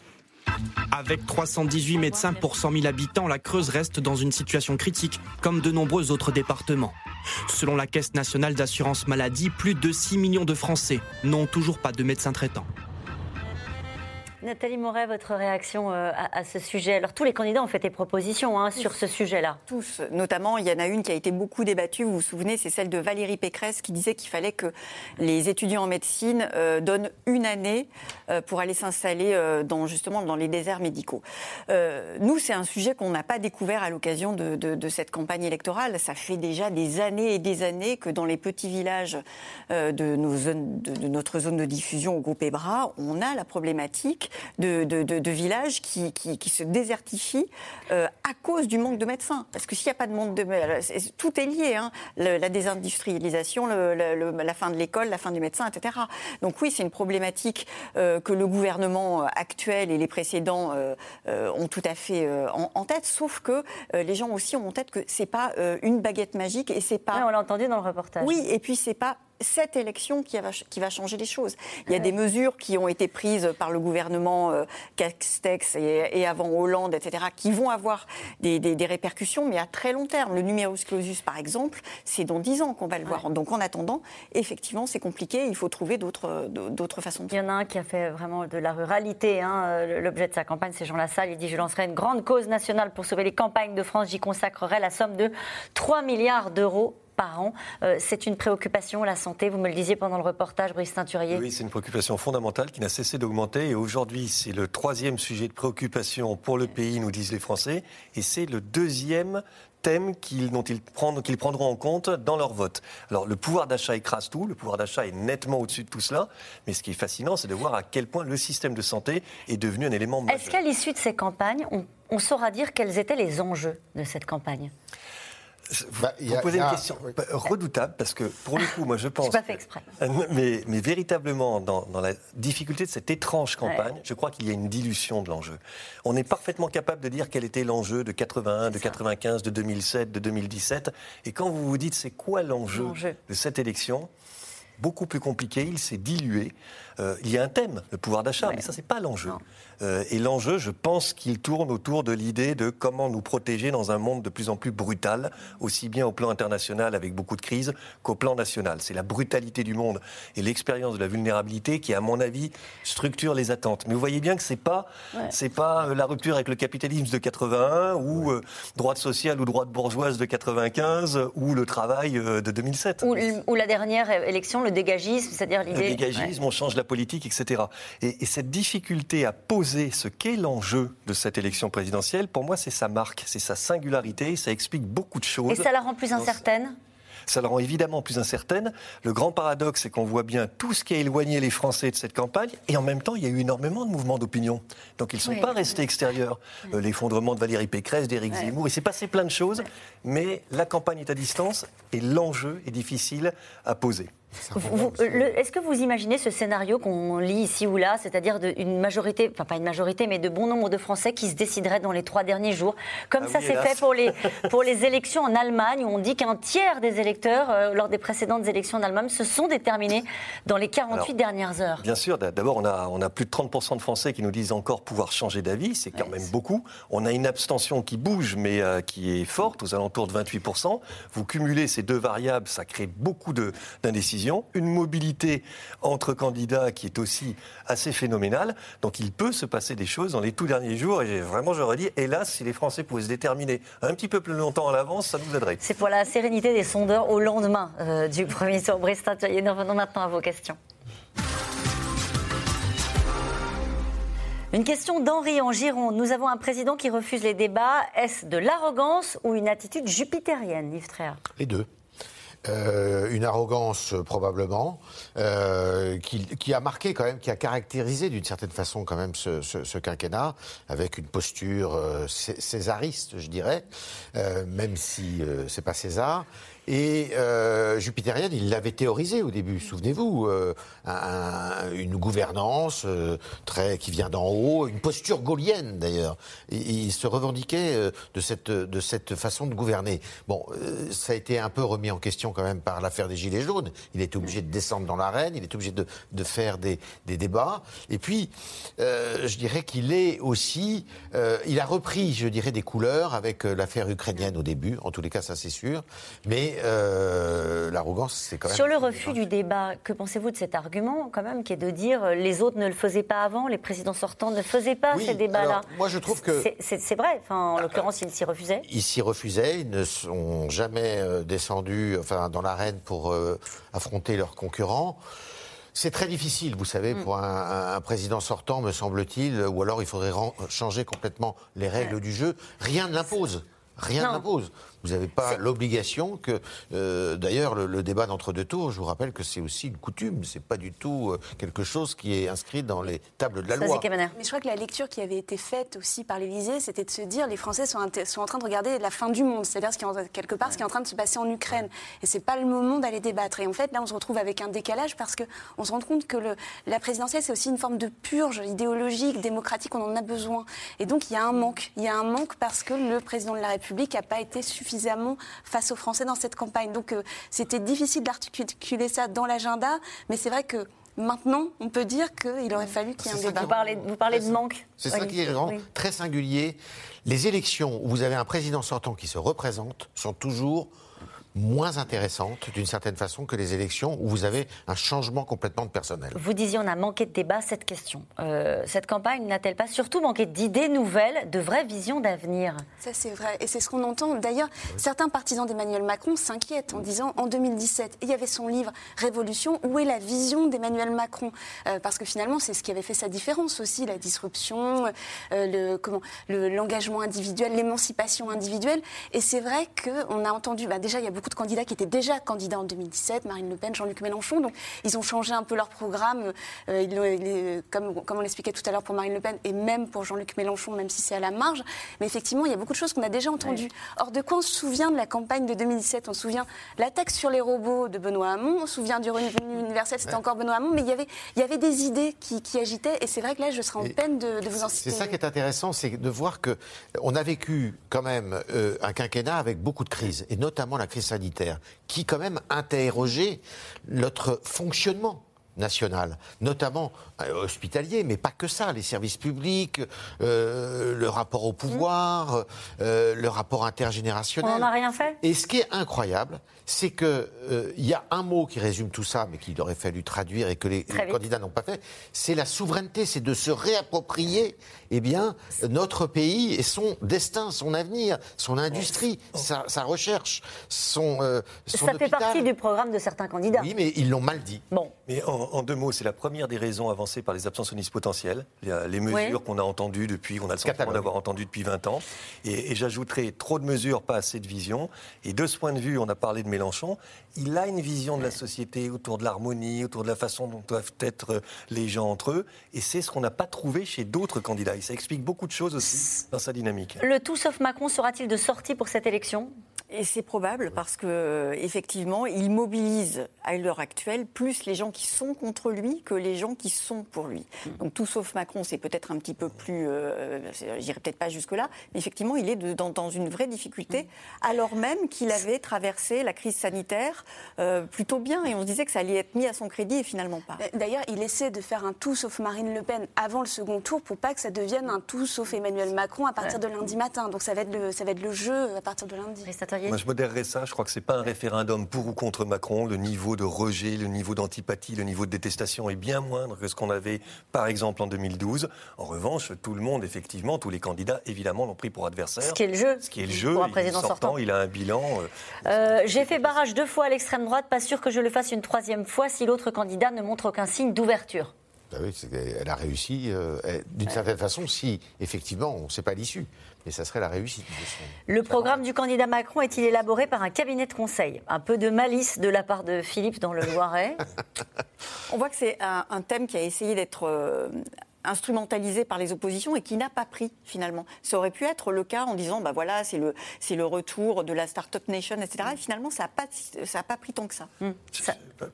Avec 318 médecins pour 100 000 habitants, la Creuse reste dans une situation critique, comme de nombreux autres départements. Selon la Caisse nationale d'assurance maladie, plus de 6 millions de Français n'ont toujours pas de médecin traitant. Nathalie Moret, votre réaction euh, à, ce sujet? Alors, tous les candidats ont fait des propositions hein, sur ce sujet-là. Tous, notamment, il y en a une qui a été beaucoup débattue, vous vous souvenez, c'est celle de Valérie Pécresse qui disait qu'il fallait que les étudiants en médecine euh, donnent une année euh, pour aller s'installer euh, dans, justement dans les déserts médicaux. Nous, c'est un sujet qu'on n'a pas découvert à l'occasion de, de- de cette campagne électorale. Ça fait déjà des années et des années que dans les petits villages de, nos zones, de notre zone de diffusion au groupe EBRA, on a la problématique de, de- de- de villages qui, qui- qui se désertifient euh, à cause du manque de médecins. Parce que s'il n'y a pas de manque de tout est lié, hein. Le- la désindustrialisation, le- le- le- la fin de l'école, la fin du médecin, etc. Donc oui, c'est une problématique euh, que le gouvernement actuel et les précédents euh, euh, ont tout à fait euh, en, en tête, sauf que euh, les gens aussi ont en tête que c'est pas euh, une baguette magique et c'est pas. on l'a entendu dans le reportage. Oui, et puis c'est pas cette élection qui va, qui va changer les choses. Il y a des mesures qui ont été prises par le gouvernement euh, Castex et, et avant Hollande, etc., qui vont avoir des, des- des répercussions, mais à très long terme. Le numerus clausus, par exemple, c'est dans 10 ans qu'on va le voir. Donc en attendant, effectivement, c'est compliqué. Il faut trouver d'autres façons de Il y en a un qui a fait vraiment de la ruralité hein, l'objet de sa campagne, c'est Jean Lassalle. Il dit Je lancerai une grande cause nationale pour sauver les campagnes de France. J'y consacrerai la somme de 3 milliards d'euros par an. Euh, c'est une préoccupation, la santé, vous me le disiez pendant le reportage, Brice Teinturier. Oui, c'est une préoccupation fondamentale qui n'a cessé d'augmenter. Et aujourd'hui, c'est le troisième sujet de préoccupation pour le pays, nous disent les Français. Et c'est le deuxième thème qu'ils, dont ils, prendront, qu'ils prendront en compte dans leur vote. Alors, le pouvoir d'achat écrase tout, le pouvoir d'achat est nettement au-dessus de tout cela, mais ce qui est fascinant, c'est de voir à quel point le système de santé est devenu un élément majeur. Est-ce qu'à l'issue de ces campagnes, on, on saura dire quels étaient les enjeux de cette campagne? Bah, vous posez une question bah, redoutable parce que pour le coup, moi je pense. pas fait exprès. Mais, mais véritablement, dans, dans, la difficulté de cette étrange campagne, je crois qu'il y a une dilution de l'enjeu. On est parfaitement capable de dire quel était l'enjeu de 81, de 95, de 2007, de 2017. Et quand vous vous dites c'est quoi l'enjeu de cette élection, beaucoup plus compliqué, il s'est dilué. Euh, il y a un thème, le pouvoir d'achat, mais ça, c'est pas l'enjeu. Euh, et l'enjeu, je pense qu'il tourne autour de l'idée de comment nous protéger dans un monde de plus en plus brutal, aussi bien au plan international avec beaucoup de crises qu'au plan national. C'est la brutalité du monde et l'expérience de la vulnérabilité qui, à mon avis, structure les attentes. Mais vous voyez bien que c'est pas, c'est pas euh, la rupture avec le capitalisme de 81 ou droite sociale ou droite bourgeoise de 95 ou le travail de 2007. Ou, la dernière élection, le dégagisme, c'est-à-dire l'idée. Le dégagisme, on change la politique, etc. Et, cette difficulté à poser ce qu'est l'enjeu de cette élection présidentielle, pour moi, c'est sa marque, c'est sa singularité, ça explique beaucoup de choses. Et ça la rend plus incertaine? Ça la rend évidemment plus incertaine. Le grand paradoxe, c'est qu'on voit bien tout ce qui a éloigné les Français de cette campagne, et en même temps, il y a eu énormément de mouvements d'opinion. Donc ils ne sont pas restés extérieurs. Euh, l'effondrement de Valérie Pécresse, d'Éric Zemmour, il s'est passé plein de choses, mais la campagne est à distance et l'enjeu est difficile à poser. Est-ce que vous imaginez ce scénario qu'on lit ici ou là, c'est-à-dire une majorité, enfin pas une majorité, mais de bon nombre de Français qui se décideraient dans les trois derniers jours, comme ah ça s'est fait pour les, pour les élections en Allemagne, où on dit qu'un tiers des électeurs, euh, lors des précédentes élections en Allemagne, se sont déterminés dans les 48 dernières heures? Bien sûr, d'abord on a, on a plus de 30% de Français qui nous disent encore pouvoir changer d'avis, c'est quand même beaucoup. On a une abstention qui bouge, mais euh, qui est forte, aux alentours de 28%. Vous cumulez ces deux variables, ça crée beaucoup d'indécision une mobilité entre candidats qui est aussi assez phénoménale. Donc il peut se passer des choses dans les tout derniers jours. Et vraiment, j'aurais dit, hélas, si les Français pouvaient se déterminer un petit peu plus longtemps à l'avance, ça nous aiderait. C'est pour la sérénité des sondeurs au lendemain euh, du premier tour. Brice nous revenons maintenant à vos questions. Une question d'Henri en Gironde. Nous avons un président qui refuse les débats. Est-ce de l'arrogance ou une attitude jupitérienne, Yves Tréa Les deux. Euh, une arrogance probablement, euh, qui, a marqué quand même, qui a caractérisé d'une certaine façon quand même ce, quinquennat, avec une posture euh, césariste, je dirais, même si c'est pas César, et euh, Jupitérienne, il l'avait théorisé au début, souvenez-vous, euh, une gouvernance euh, très qui vient d'en haut, une posture gaulienne d'ailleurs. Il se revendiquait euh, de cette de cette façon de gouverner. Bon, ça a été un peu remis en question quand même par l'affaire des gilets jaunes. Il était obligé de descendre dans l'arène, il était obligé de, de faire des, des, débats. Et puis, je dirais qu'il est aussi, il a repris, je dirais, des couleurs avec l'affaire ukrainienne au début. En tous les cas, ça c'est sûr. Mais euh, l'arrogance, c'est quand même. Sur le refus du débat, que pensez-vous de cet argument, quand même, qui est de dire euh, les autres ne le faisaient pas avant, les présidents sortants ne faisaient pas ces débats-là Moi, je trouve que. C'est vrai. Enfin, en l'occurrence, ils s'y refusaient. Ils s'y refusaient. Ils ne sont jamais euh, descendus enfin, dans l'arène pour affronter leurs concurrents. C'est très difficile, vous savez, mm. pour un, président sortant, me semble-t-il, ou alors il faudrait changer complètement les règles du jeu. Rien ne l'impose. Rien n'impose. Vous n'avez pas l'obligation que. Euh, d'ailleurs, le, débat d'entre-deux tours, je vous rappelle que c'est aussi une coutume. C'est pas du tout euh, quelque chose qui est inscrit dans les tables de la loi. Mais je crois que la lecture qui avait été faite aussi par l'Élysée, c'était de se dire les Français sont, sont, en train de regarder la fin du monde, c'est-à-dire ce quelque part ce qui est en train de se passer en Ukraine. Et c'est pas le moment d'aller débattre. Et en fait, là, on se retrouve avec un décalage parce que on se rend compte que le, la présidentielle, c'est aussi une forme de purge idéologique, démocratique. On en a besoin. Et donc, il y a un manque. Il y a un manque parce que le président de la République n'a pas été suffisant suffisamment face aux Français dans cette campagne. Donc euh, c'était difficile d'articuler ça dans l'agenda, mais c'est vrai que Maintenant, on peut dire qu'il aurait fallu qu'il y ait un débat. Vous parlez, vous parlez de manque. C'est ça qui est vraiment très singulier. Les élections où vous avez un président sortant qui se représente sont toujours moins intéressante d'une certaine façon que les élections où vous avez un changement complètement de personnel. Vous disiez on a manqué de débat cette question. Euh, cette campagne n'a-t-elle pas surtout manqué d'idées nouvelles, de vraies visions d'avenir? Ça c'est vrai et c'est ce qu'on entend. D'ailleurs, certains partisans d'Emmanuel Macron s'inquiètent en disant en 2017, il y avait son livre Révolution, où est la vision d'Emmanuel Macron Euh, Parce que finalement c'est ce qui avait fait sa différence aussi, la disruption, euh, le comment, le- l'engagement individuel, l'émancipation individuelle. Et c'est vrai qu'on a entendu, bah, déjà il y a beaucoup de candidats qui étaient déjà candidats en 2017, Marine Le Pen, Jean-Luc Mélenchon, donc ils ont changé un peu leur programme, euh, ils l'ont- les- comme, comme on l'expliquait tout à l'heure pour Marine Le Pen et même pour Jean-Luc Mélenchon, même si c'est à la marge. Mais effectivement, il y a beaucoup de choses qu'on a déjà entendues. Or, de quoi on se souvient de la campagne de 2017 On se souvient la taxe sur les robots de Benoît Hamon, on se souvient du revenu universel, c'était encore Benoît Hamon, mais il y avait, il y avait des idées qui, qui agitaient, et c'est vrai que là, je serais en peine de, de vous en citer. C'est ça qui est intéressant, c'est de voir que on a vécu quand même euh, un quinquennat avec beaucoup de crises, et notamment la crise sanitaire, qui quand même interrogeait notre fonctionnement national, notamment euh, hospitalier, mais pas que ça, les services publics, euh, le rapport au pouvoir, euh, le rapport On intergénérationnel. n'en a rien fait? Et ce qui est incroyable, c'est qu'il il y a un mot qui résume tout ça, mais qu'il aurait fallu traduire et que les, candidats n'ont pas fait, c'est la souveraineté, c'est de se réapproprier eh bien, notre pays et son destin, son avenir, son industrie, sa, sa recherche, son, euh, son Ça fait partie du programme de certains candidats. Oui, mais ils l'ont mal dit. Bon. Mais en, en deux mots, c'est la première des raisons avancées par les abstentionnistes potentiels, les, les mesures Oui. qu'on a entendues depuis, qu'on a le sentiment d'avoir entendues depuis 20 ans. Et, et j'ajouterai trop de mesures, pas assez de vision. Et de ce point de vue, on a parlé de Mélenchon. Il a une vision de la société autour de l'harmonie, autour de la façon dont doivent être euh, les gens entre eux. Et c'est ce qu'on n'a pas trouvé chez d'autres candidats. Et ça explique beaucoup de choses aussi dans sa dynamique. Le tout sauf Macron sera-t-il de sortie pour cette élection? Et c'est probable parce que euh, effectivement, il mobilise à l'heure actuelle plus les gens qui sont contre lui que les gens qui sont pour lui. Donc tout sauf Macron, c'est peut-être un petit peu plus, euh, c'est- j'irai peut-être pas jusque là, mais effectivement, il est de- dans, dans une vraie difficulté, alors même qu'il avait traversé la crise sanitaire euh, plutôt bien, et on se disait que ça allait être mis à son crédit et finalement pas. D'ailleurs, il essaie de faire un tout sauf Marine Le Pen avant le second tour pour pas que ça devienne un tout sauf Emmanuel Macron à partir de lundi matin. Donc ça va être le, ça va être le jeu à partir de lundi. Moi, je modérerais ça. Je crois que c'est pas un référendum pour ou contre Macron. Le niveau de rejet, le niveau d'antipathie, le niveau de détestation est bien moindre que ce qu'on avait, par exemple, en 2012. En revanche, tout le monde, effectivement, tous les candidats, évidemment, l'ont pris pour adversaire. Ce qui est le jeu. Ce qui est le jeu. Pour un Il président sortant. Il a un bilan. euh, Euh, J'ai fait barrage deux fois à l'extrême droite, pas sûr que je le fasse une troisième fois si l'autre candidat ne montre aucun signe d'ouverture. Ben oui, elle a réussi euh, d'une certaine façon, si effectivement, on ne sait pas l'issue, mais ça serait la réussite. de son- Le programme du candidat Macron est-il élaboré par un cabinet de conseil? Un peu de malice de la part de Philippe dans le Loiret? On voit que c'est un, un thème qui a essayé d'être euh, instrumentalisé par les oppositions et qui n'a pas pris finalement. Ça aurait pu être le cas en disant bah voilà c'est le c'est le retour de la start-up nation etc. Et finalement ça n'a pas ça a pas pris tant que ça.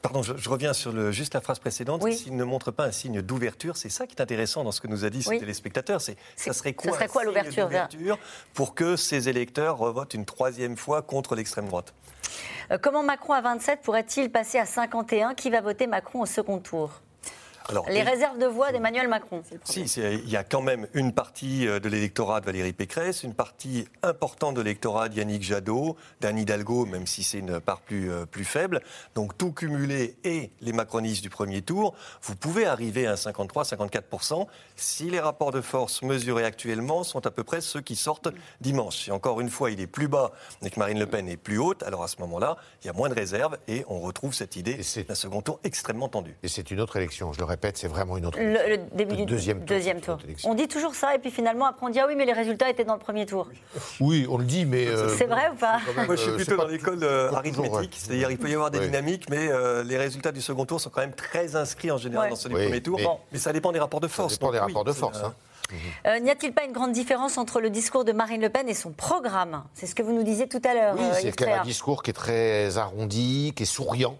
Pardon, je, je reviens sur le, juste la phrase précédente. S'il ne montre pas un signe d'ouverture, c'est ça qui est intéressant dans ce que nous a dit ce Oui. téléspectateur. C'est ça serait quoi, serait quoi l'ouverture pour que ces électeurs revotent une troisième fois contre l'extrême droite? Euh, comment Macron à 27 pourrait-il passer à 51 Qui va voter Macron au second tour? Alors, Les et- réserves de voix d'Emmanuel Macron. Si, c'est- il y a quand même une partie euh, de l'électorat de Valérie Pécresse, une partie importante de l'électorat d'Yannick Jadot, d'Anne Hidalgo, même si c'est une part plus, euh, plus faible. Donc tout cumulé et les macronistes du premier tour, vous pouvez arriver à un 53-54% si les rapports de force mesurés actuellement sont à peu près ceux qui sortent dimanche. Si encore une fois il est plus bas et que Marine Le Pen est plus haute, alors à ce moment-là, il y a moins de réserves et on retrouve cette idée d'un second tour extrêmement tendu. Et c'est une autre élection, je le répète, c'est vraiment une autre Le, le début du deuxième tour. deuxième tour. On dit toujours ça et puis finalement après on dit ah oui mais les résultats étaient dans le premier tour. Oui, on le dit, mais. euh, C'est vrai ou pas Moi, je suis Euh, plutôt dans l'école euh, arithmétique, vrai. c'est-à-dire il peut y avoir des dynamiques, mais euh, les résultats du second tour sont quand même très inscrits en général Ouais. dans ceux du Oui, premier tour. mais- Mais ça dépend des rapports de force. dépend des oui, rapports de force, euh, hein. Euh, N'y a-t-il pas une grande différence entre le discours de Marine Le Pen et son programme? C'est ce que vous nous disiez tout à l'heure. Oui, euh, c'est un discours qui est très arrondi, qui est souriant.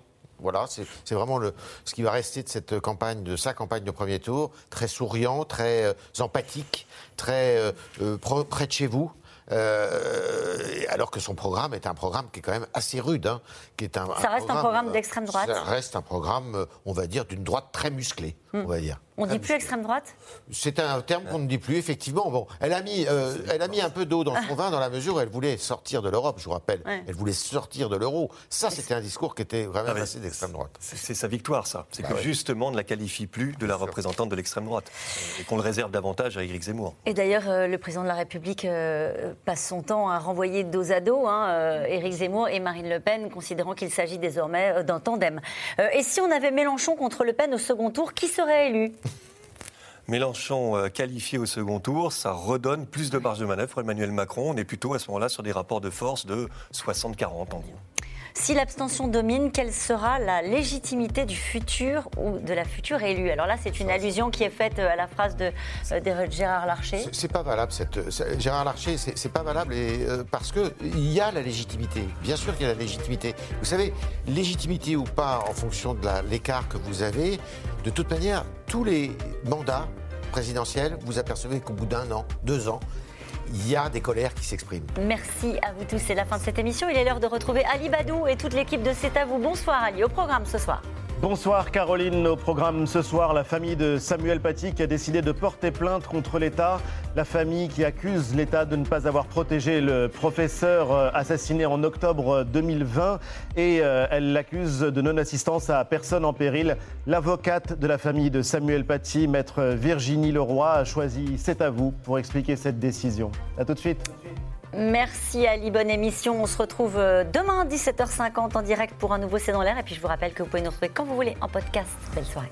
Voilà, c'est vraiment le, ce qui va rester de cette campagne, de sa campagne de premier tour, très souriant, très euh, empathique, très euh, euh, pro- près de chez vous. Euh, alors que son programme est un programme qui est quand même assez rude. hein, qui est un, Ça reste un programme d'extrême droite. Ça reste un programme, on va dire, d'une droite très musclée. On va dire. On dit plus extrême droite? C'est un terme qu'on ne dit plus, effectivement. Bon, elle a mis, euh, elle a mis un peu d'eau dans son vin dans la mesure où elle voulait sortir de l'Europe, je vous rappelle. Ouais. Elle voulait sortir de l'euro. Ça, c'était un discours qui était vraiment Ah, assez d'extrême droite. C'est sa victoire, ça. C'est Bah que ouais. justement, on ne la qualifie plus de la représentante de l'extrême droite. Et qu'on le réserve davantage à Éric Zemmour. Et d'ailleurs, euh, le président de la République euh, passe son temps à renvoyer dos à dos hein, euh, Éric Zemmour et Marine Le Pen, considérant qu'il s'agit désormais d'un tandem. Euh, et si on avait Mélenchon contre Le Pen au second tour, qui serait Mélenchon euh, qualifié au second tour, ça redonne plus de marge de manœuvre pour Emmanuel Macron. On est plutôt à ce moment-là sur des rapports de force de 60-40 en gros. Si l'abstention domine, quelle sera la légitimité du futur ou de la future élue? Alors là, c'est une allusion qui est faite euh, à la phrase de, euh, Gérard Larcher. C'est- pas valable, c'est- Gérard Larcher, c'est pas valable euh, parce qu'il y a la légitimité. Bien sûr qu'il y a la légitimité. Vous savez, légitimité ou pas en fonction de l'écart que vous avez, de toute manière, tous les mandats présidentiels, vous apercevez qu'au bout d'un an, deux ans, il y a des colères qui s'expriment. Merci à vous tous. C'est la fin de cette émission. Il est l'heure de retrouver Ali Badou et toute l'équipe de C'est à vous. Bonsoir Ali. Au programme ce soir. Bonsoir Caroline. Au programme ce soir, la famille de Samuel Paty qui a décidé de porter plainte contre l'État. La famille qui accuse l'État de ne pas avoir protégé le professeur euh, assassiné en octobre 2020 et euh, elle l'accuse de non-assistance à personne en péril. L'avocate de la famille de Samuel Paty, maître Virginie Leroy, a choisi C'est à vous pour expliquer cette décision. A tout de suite. Merci Ali, bonne émission. On se retrouve euh, demain 17h50 en direct pour un nouveau C'est dans l'air. Et puis je vous rappelle que vous pouvez nous retrouver quand vous voulez en podcast. Belle soirée.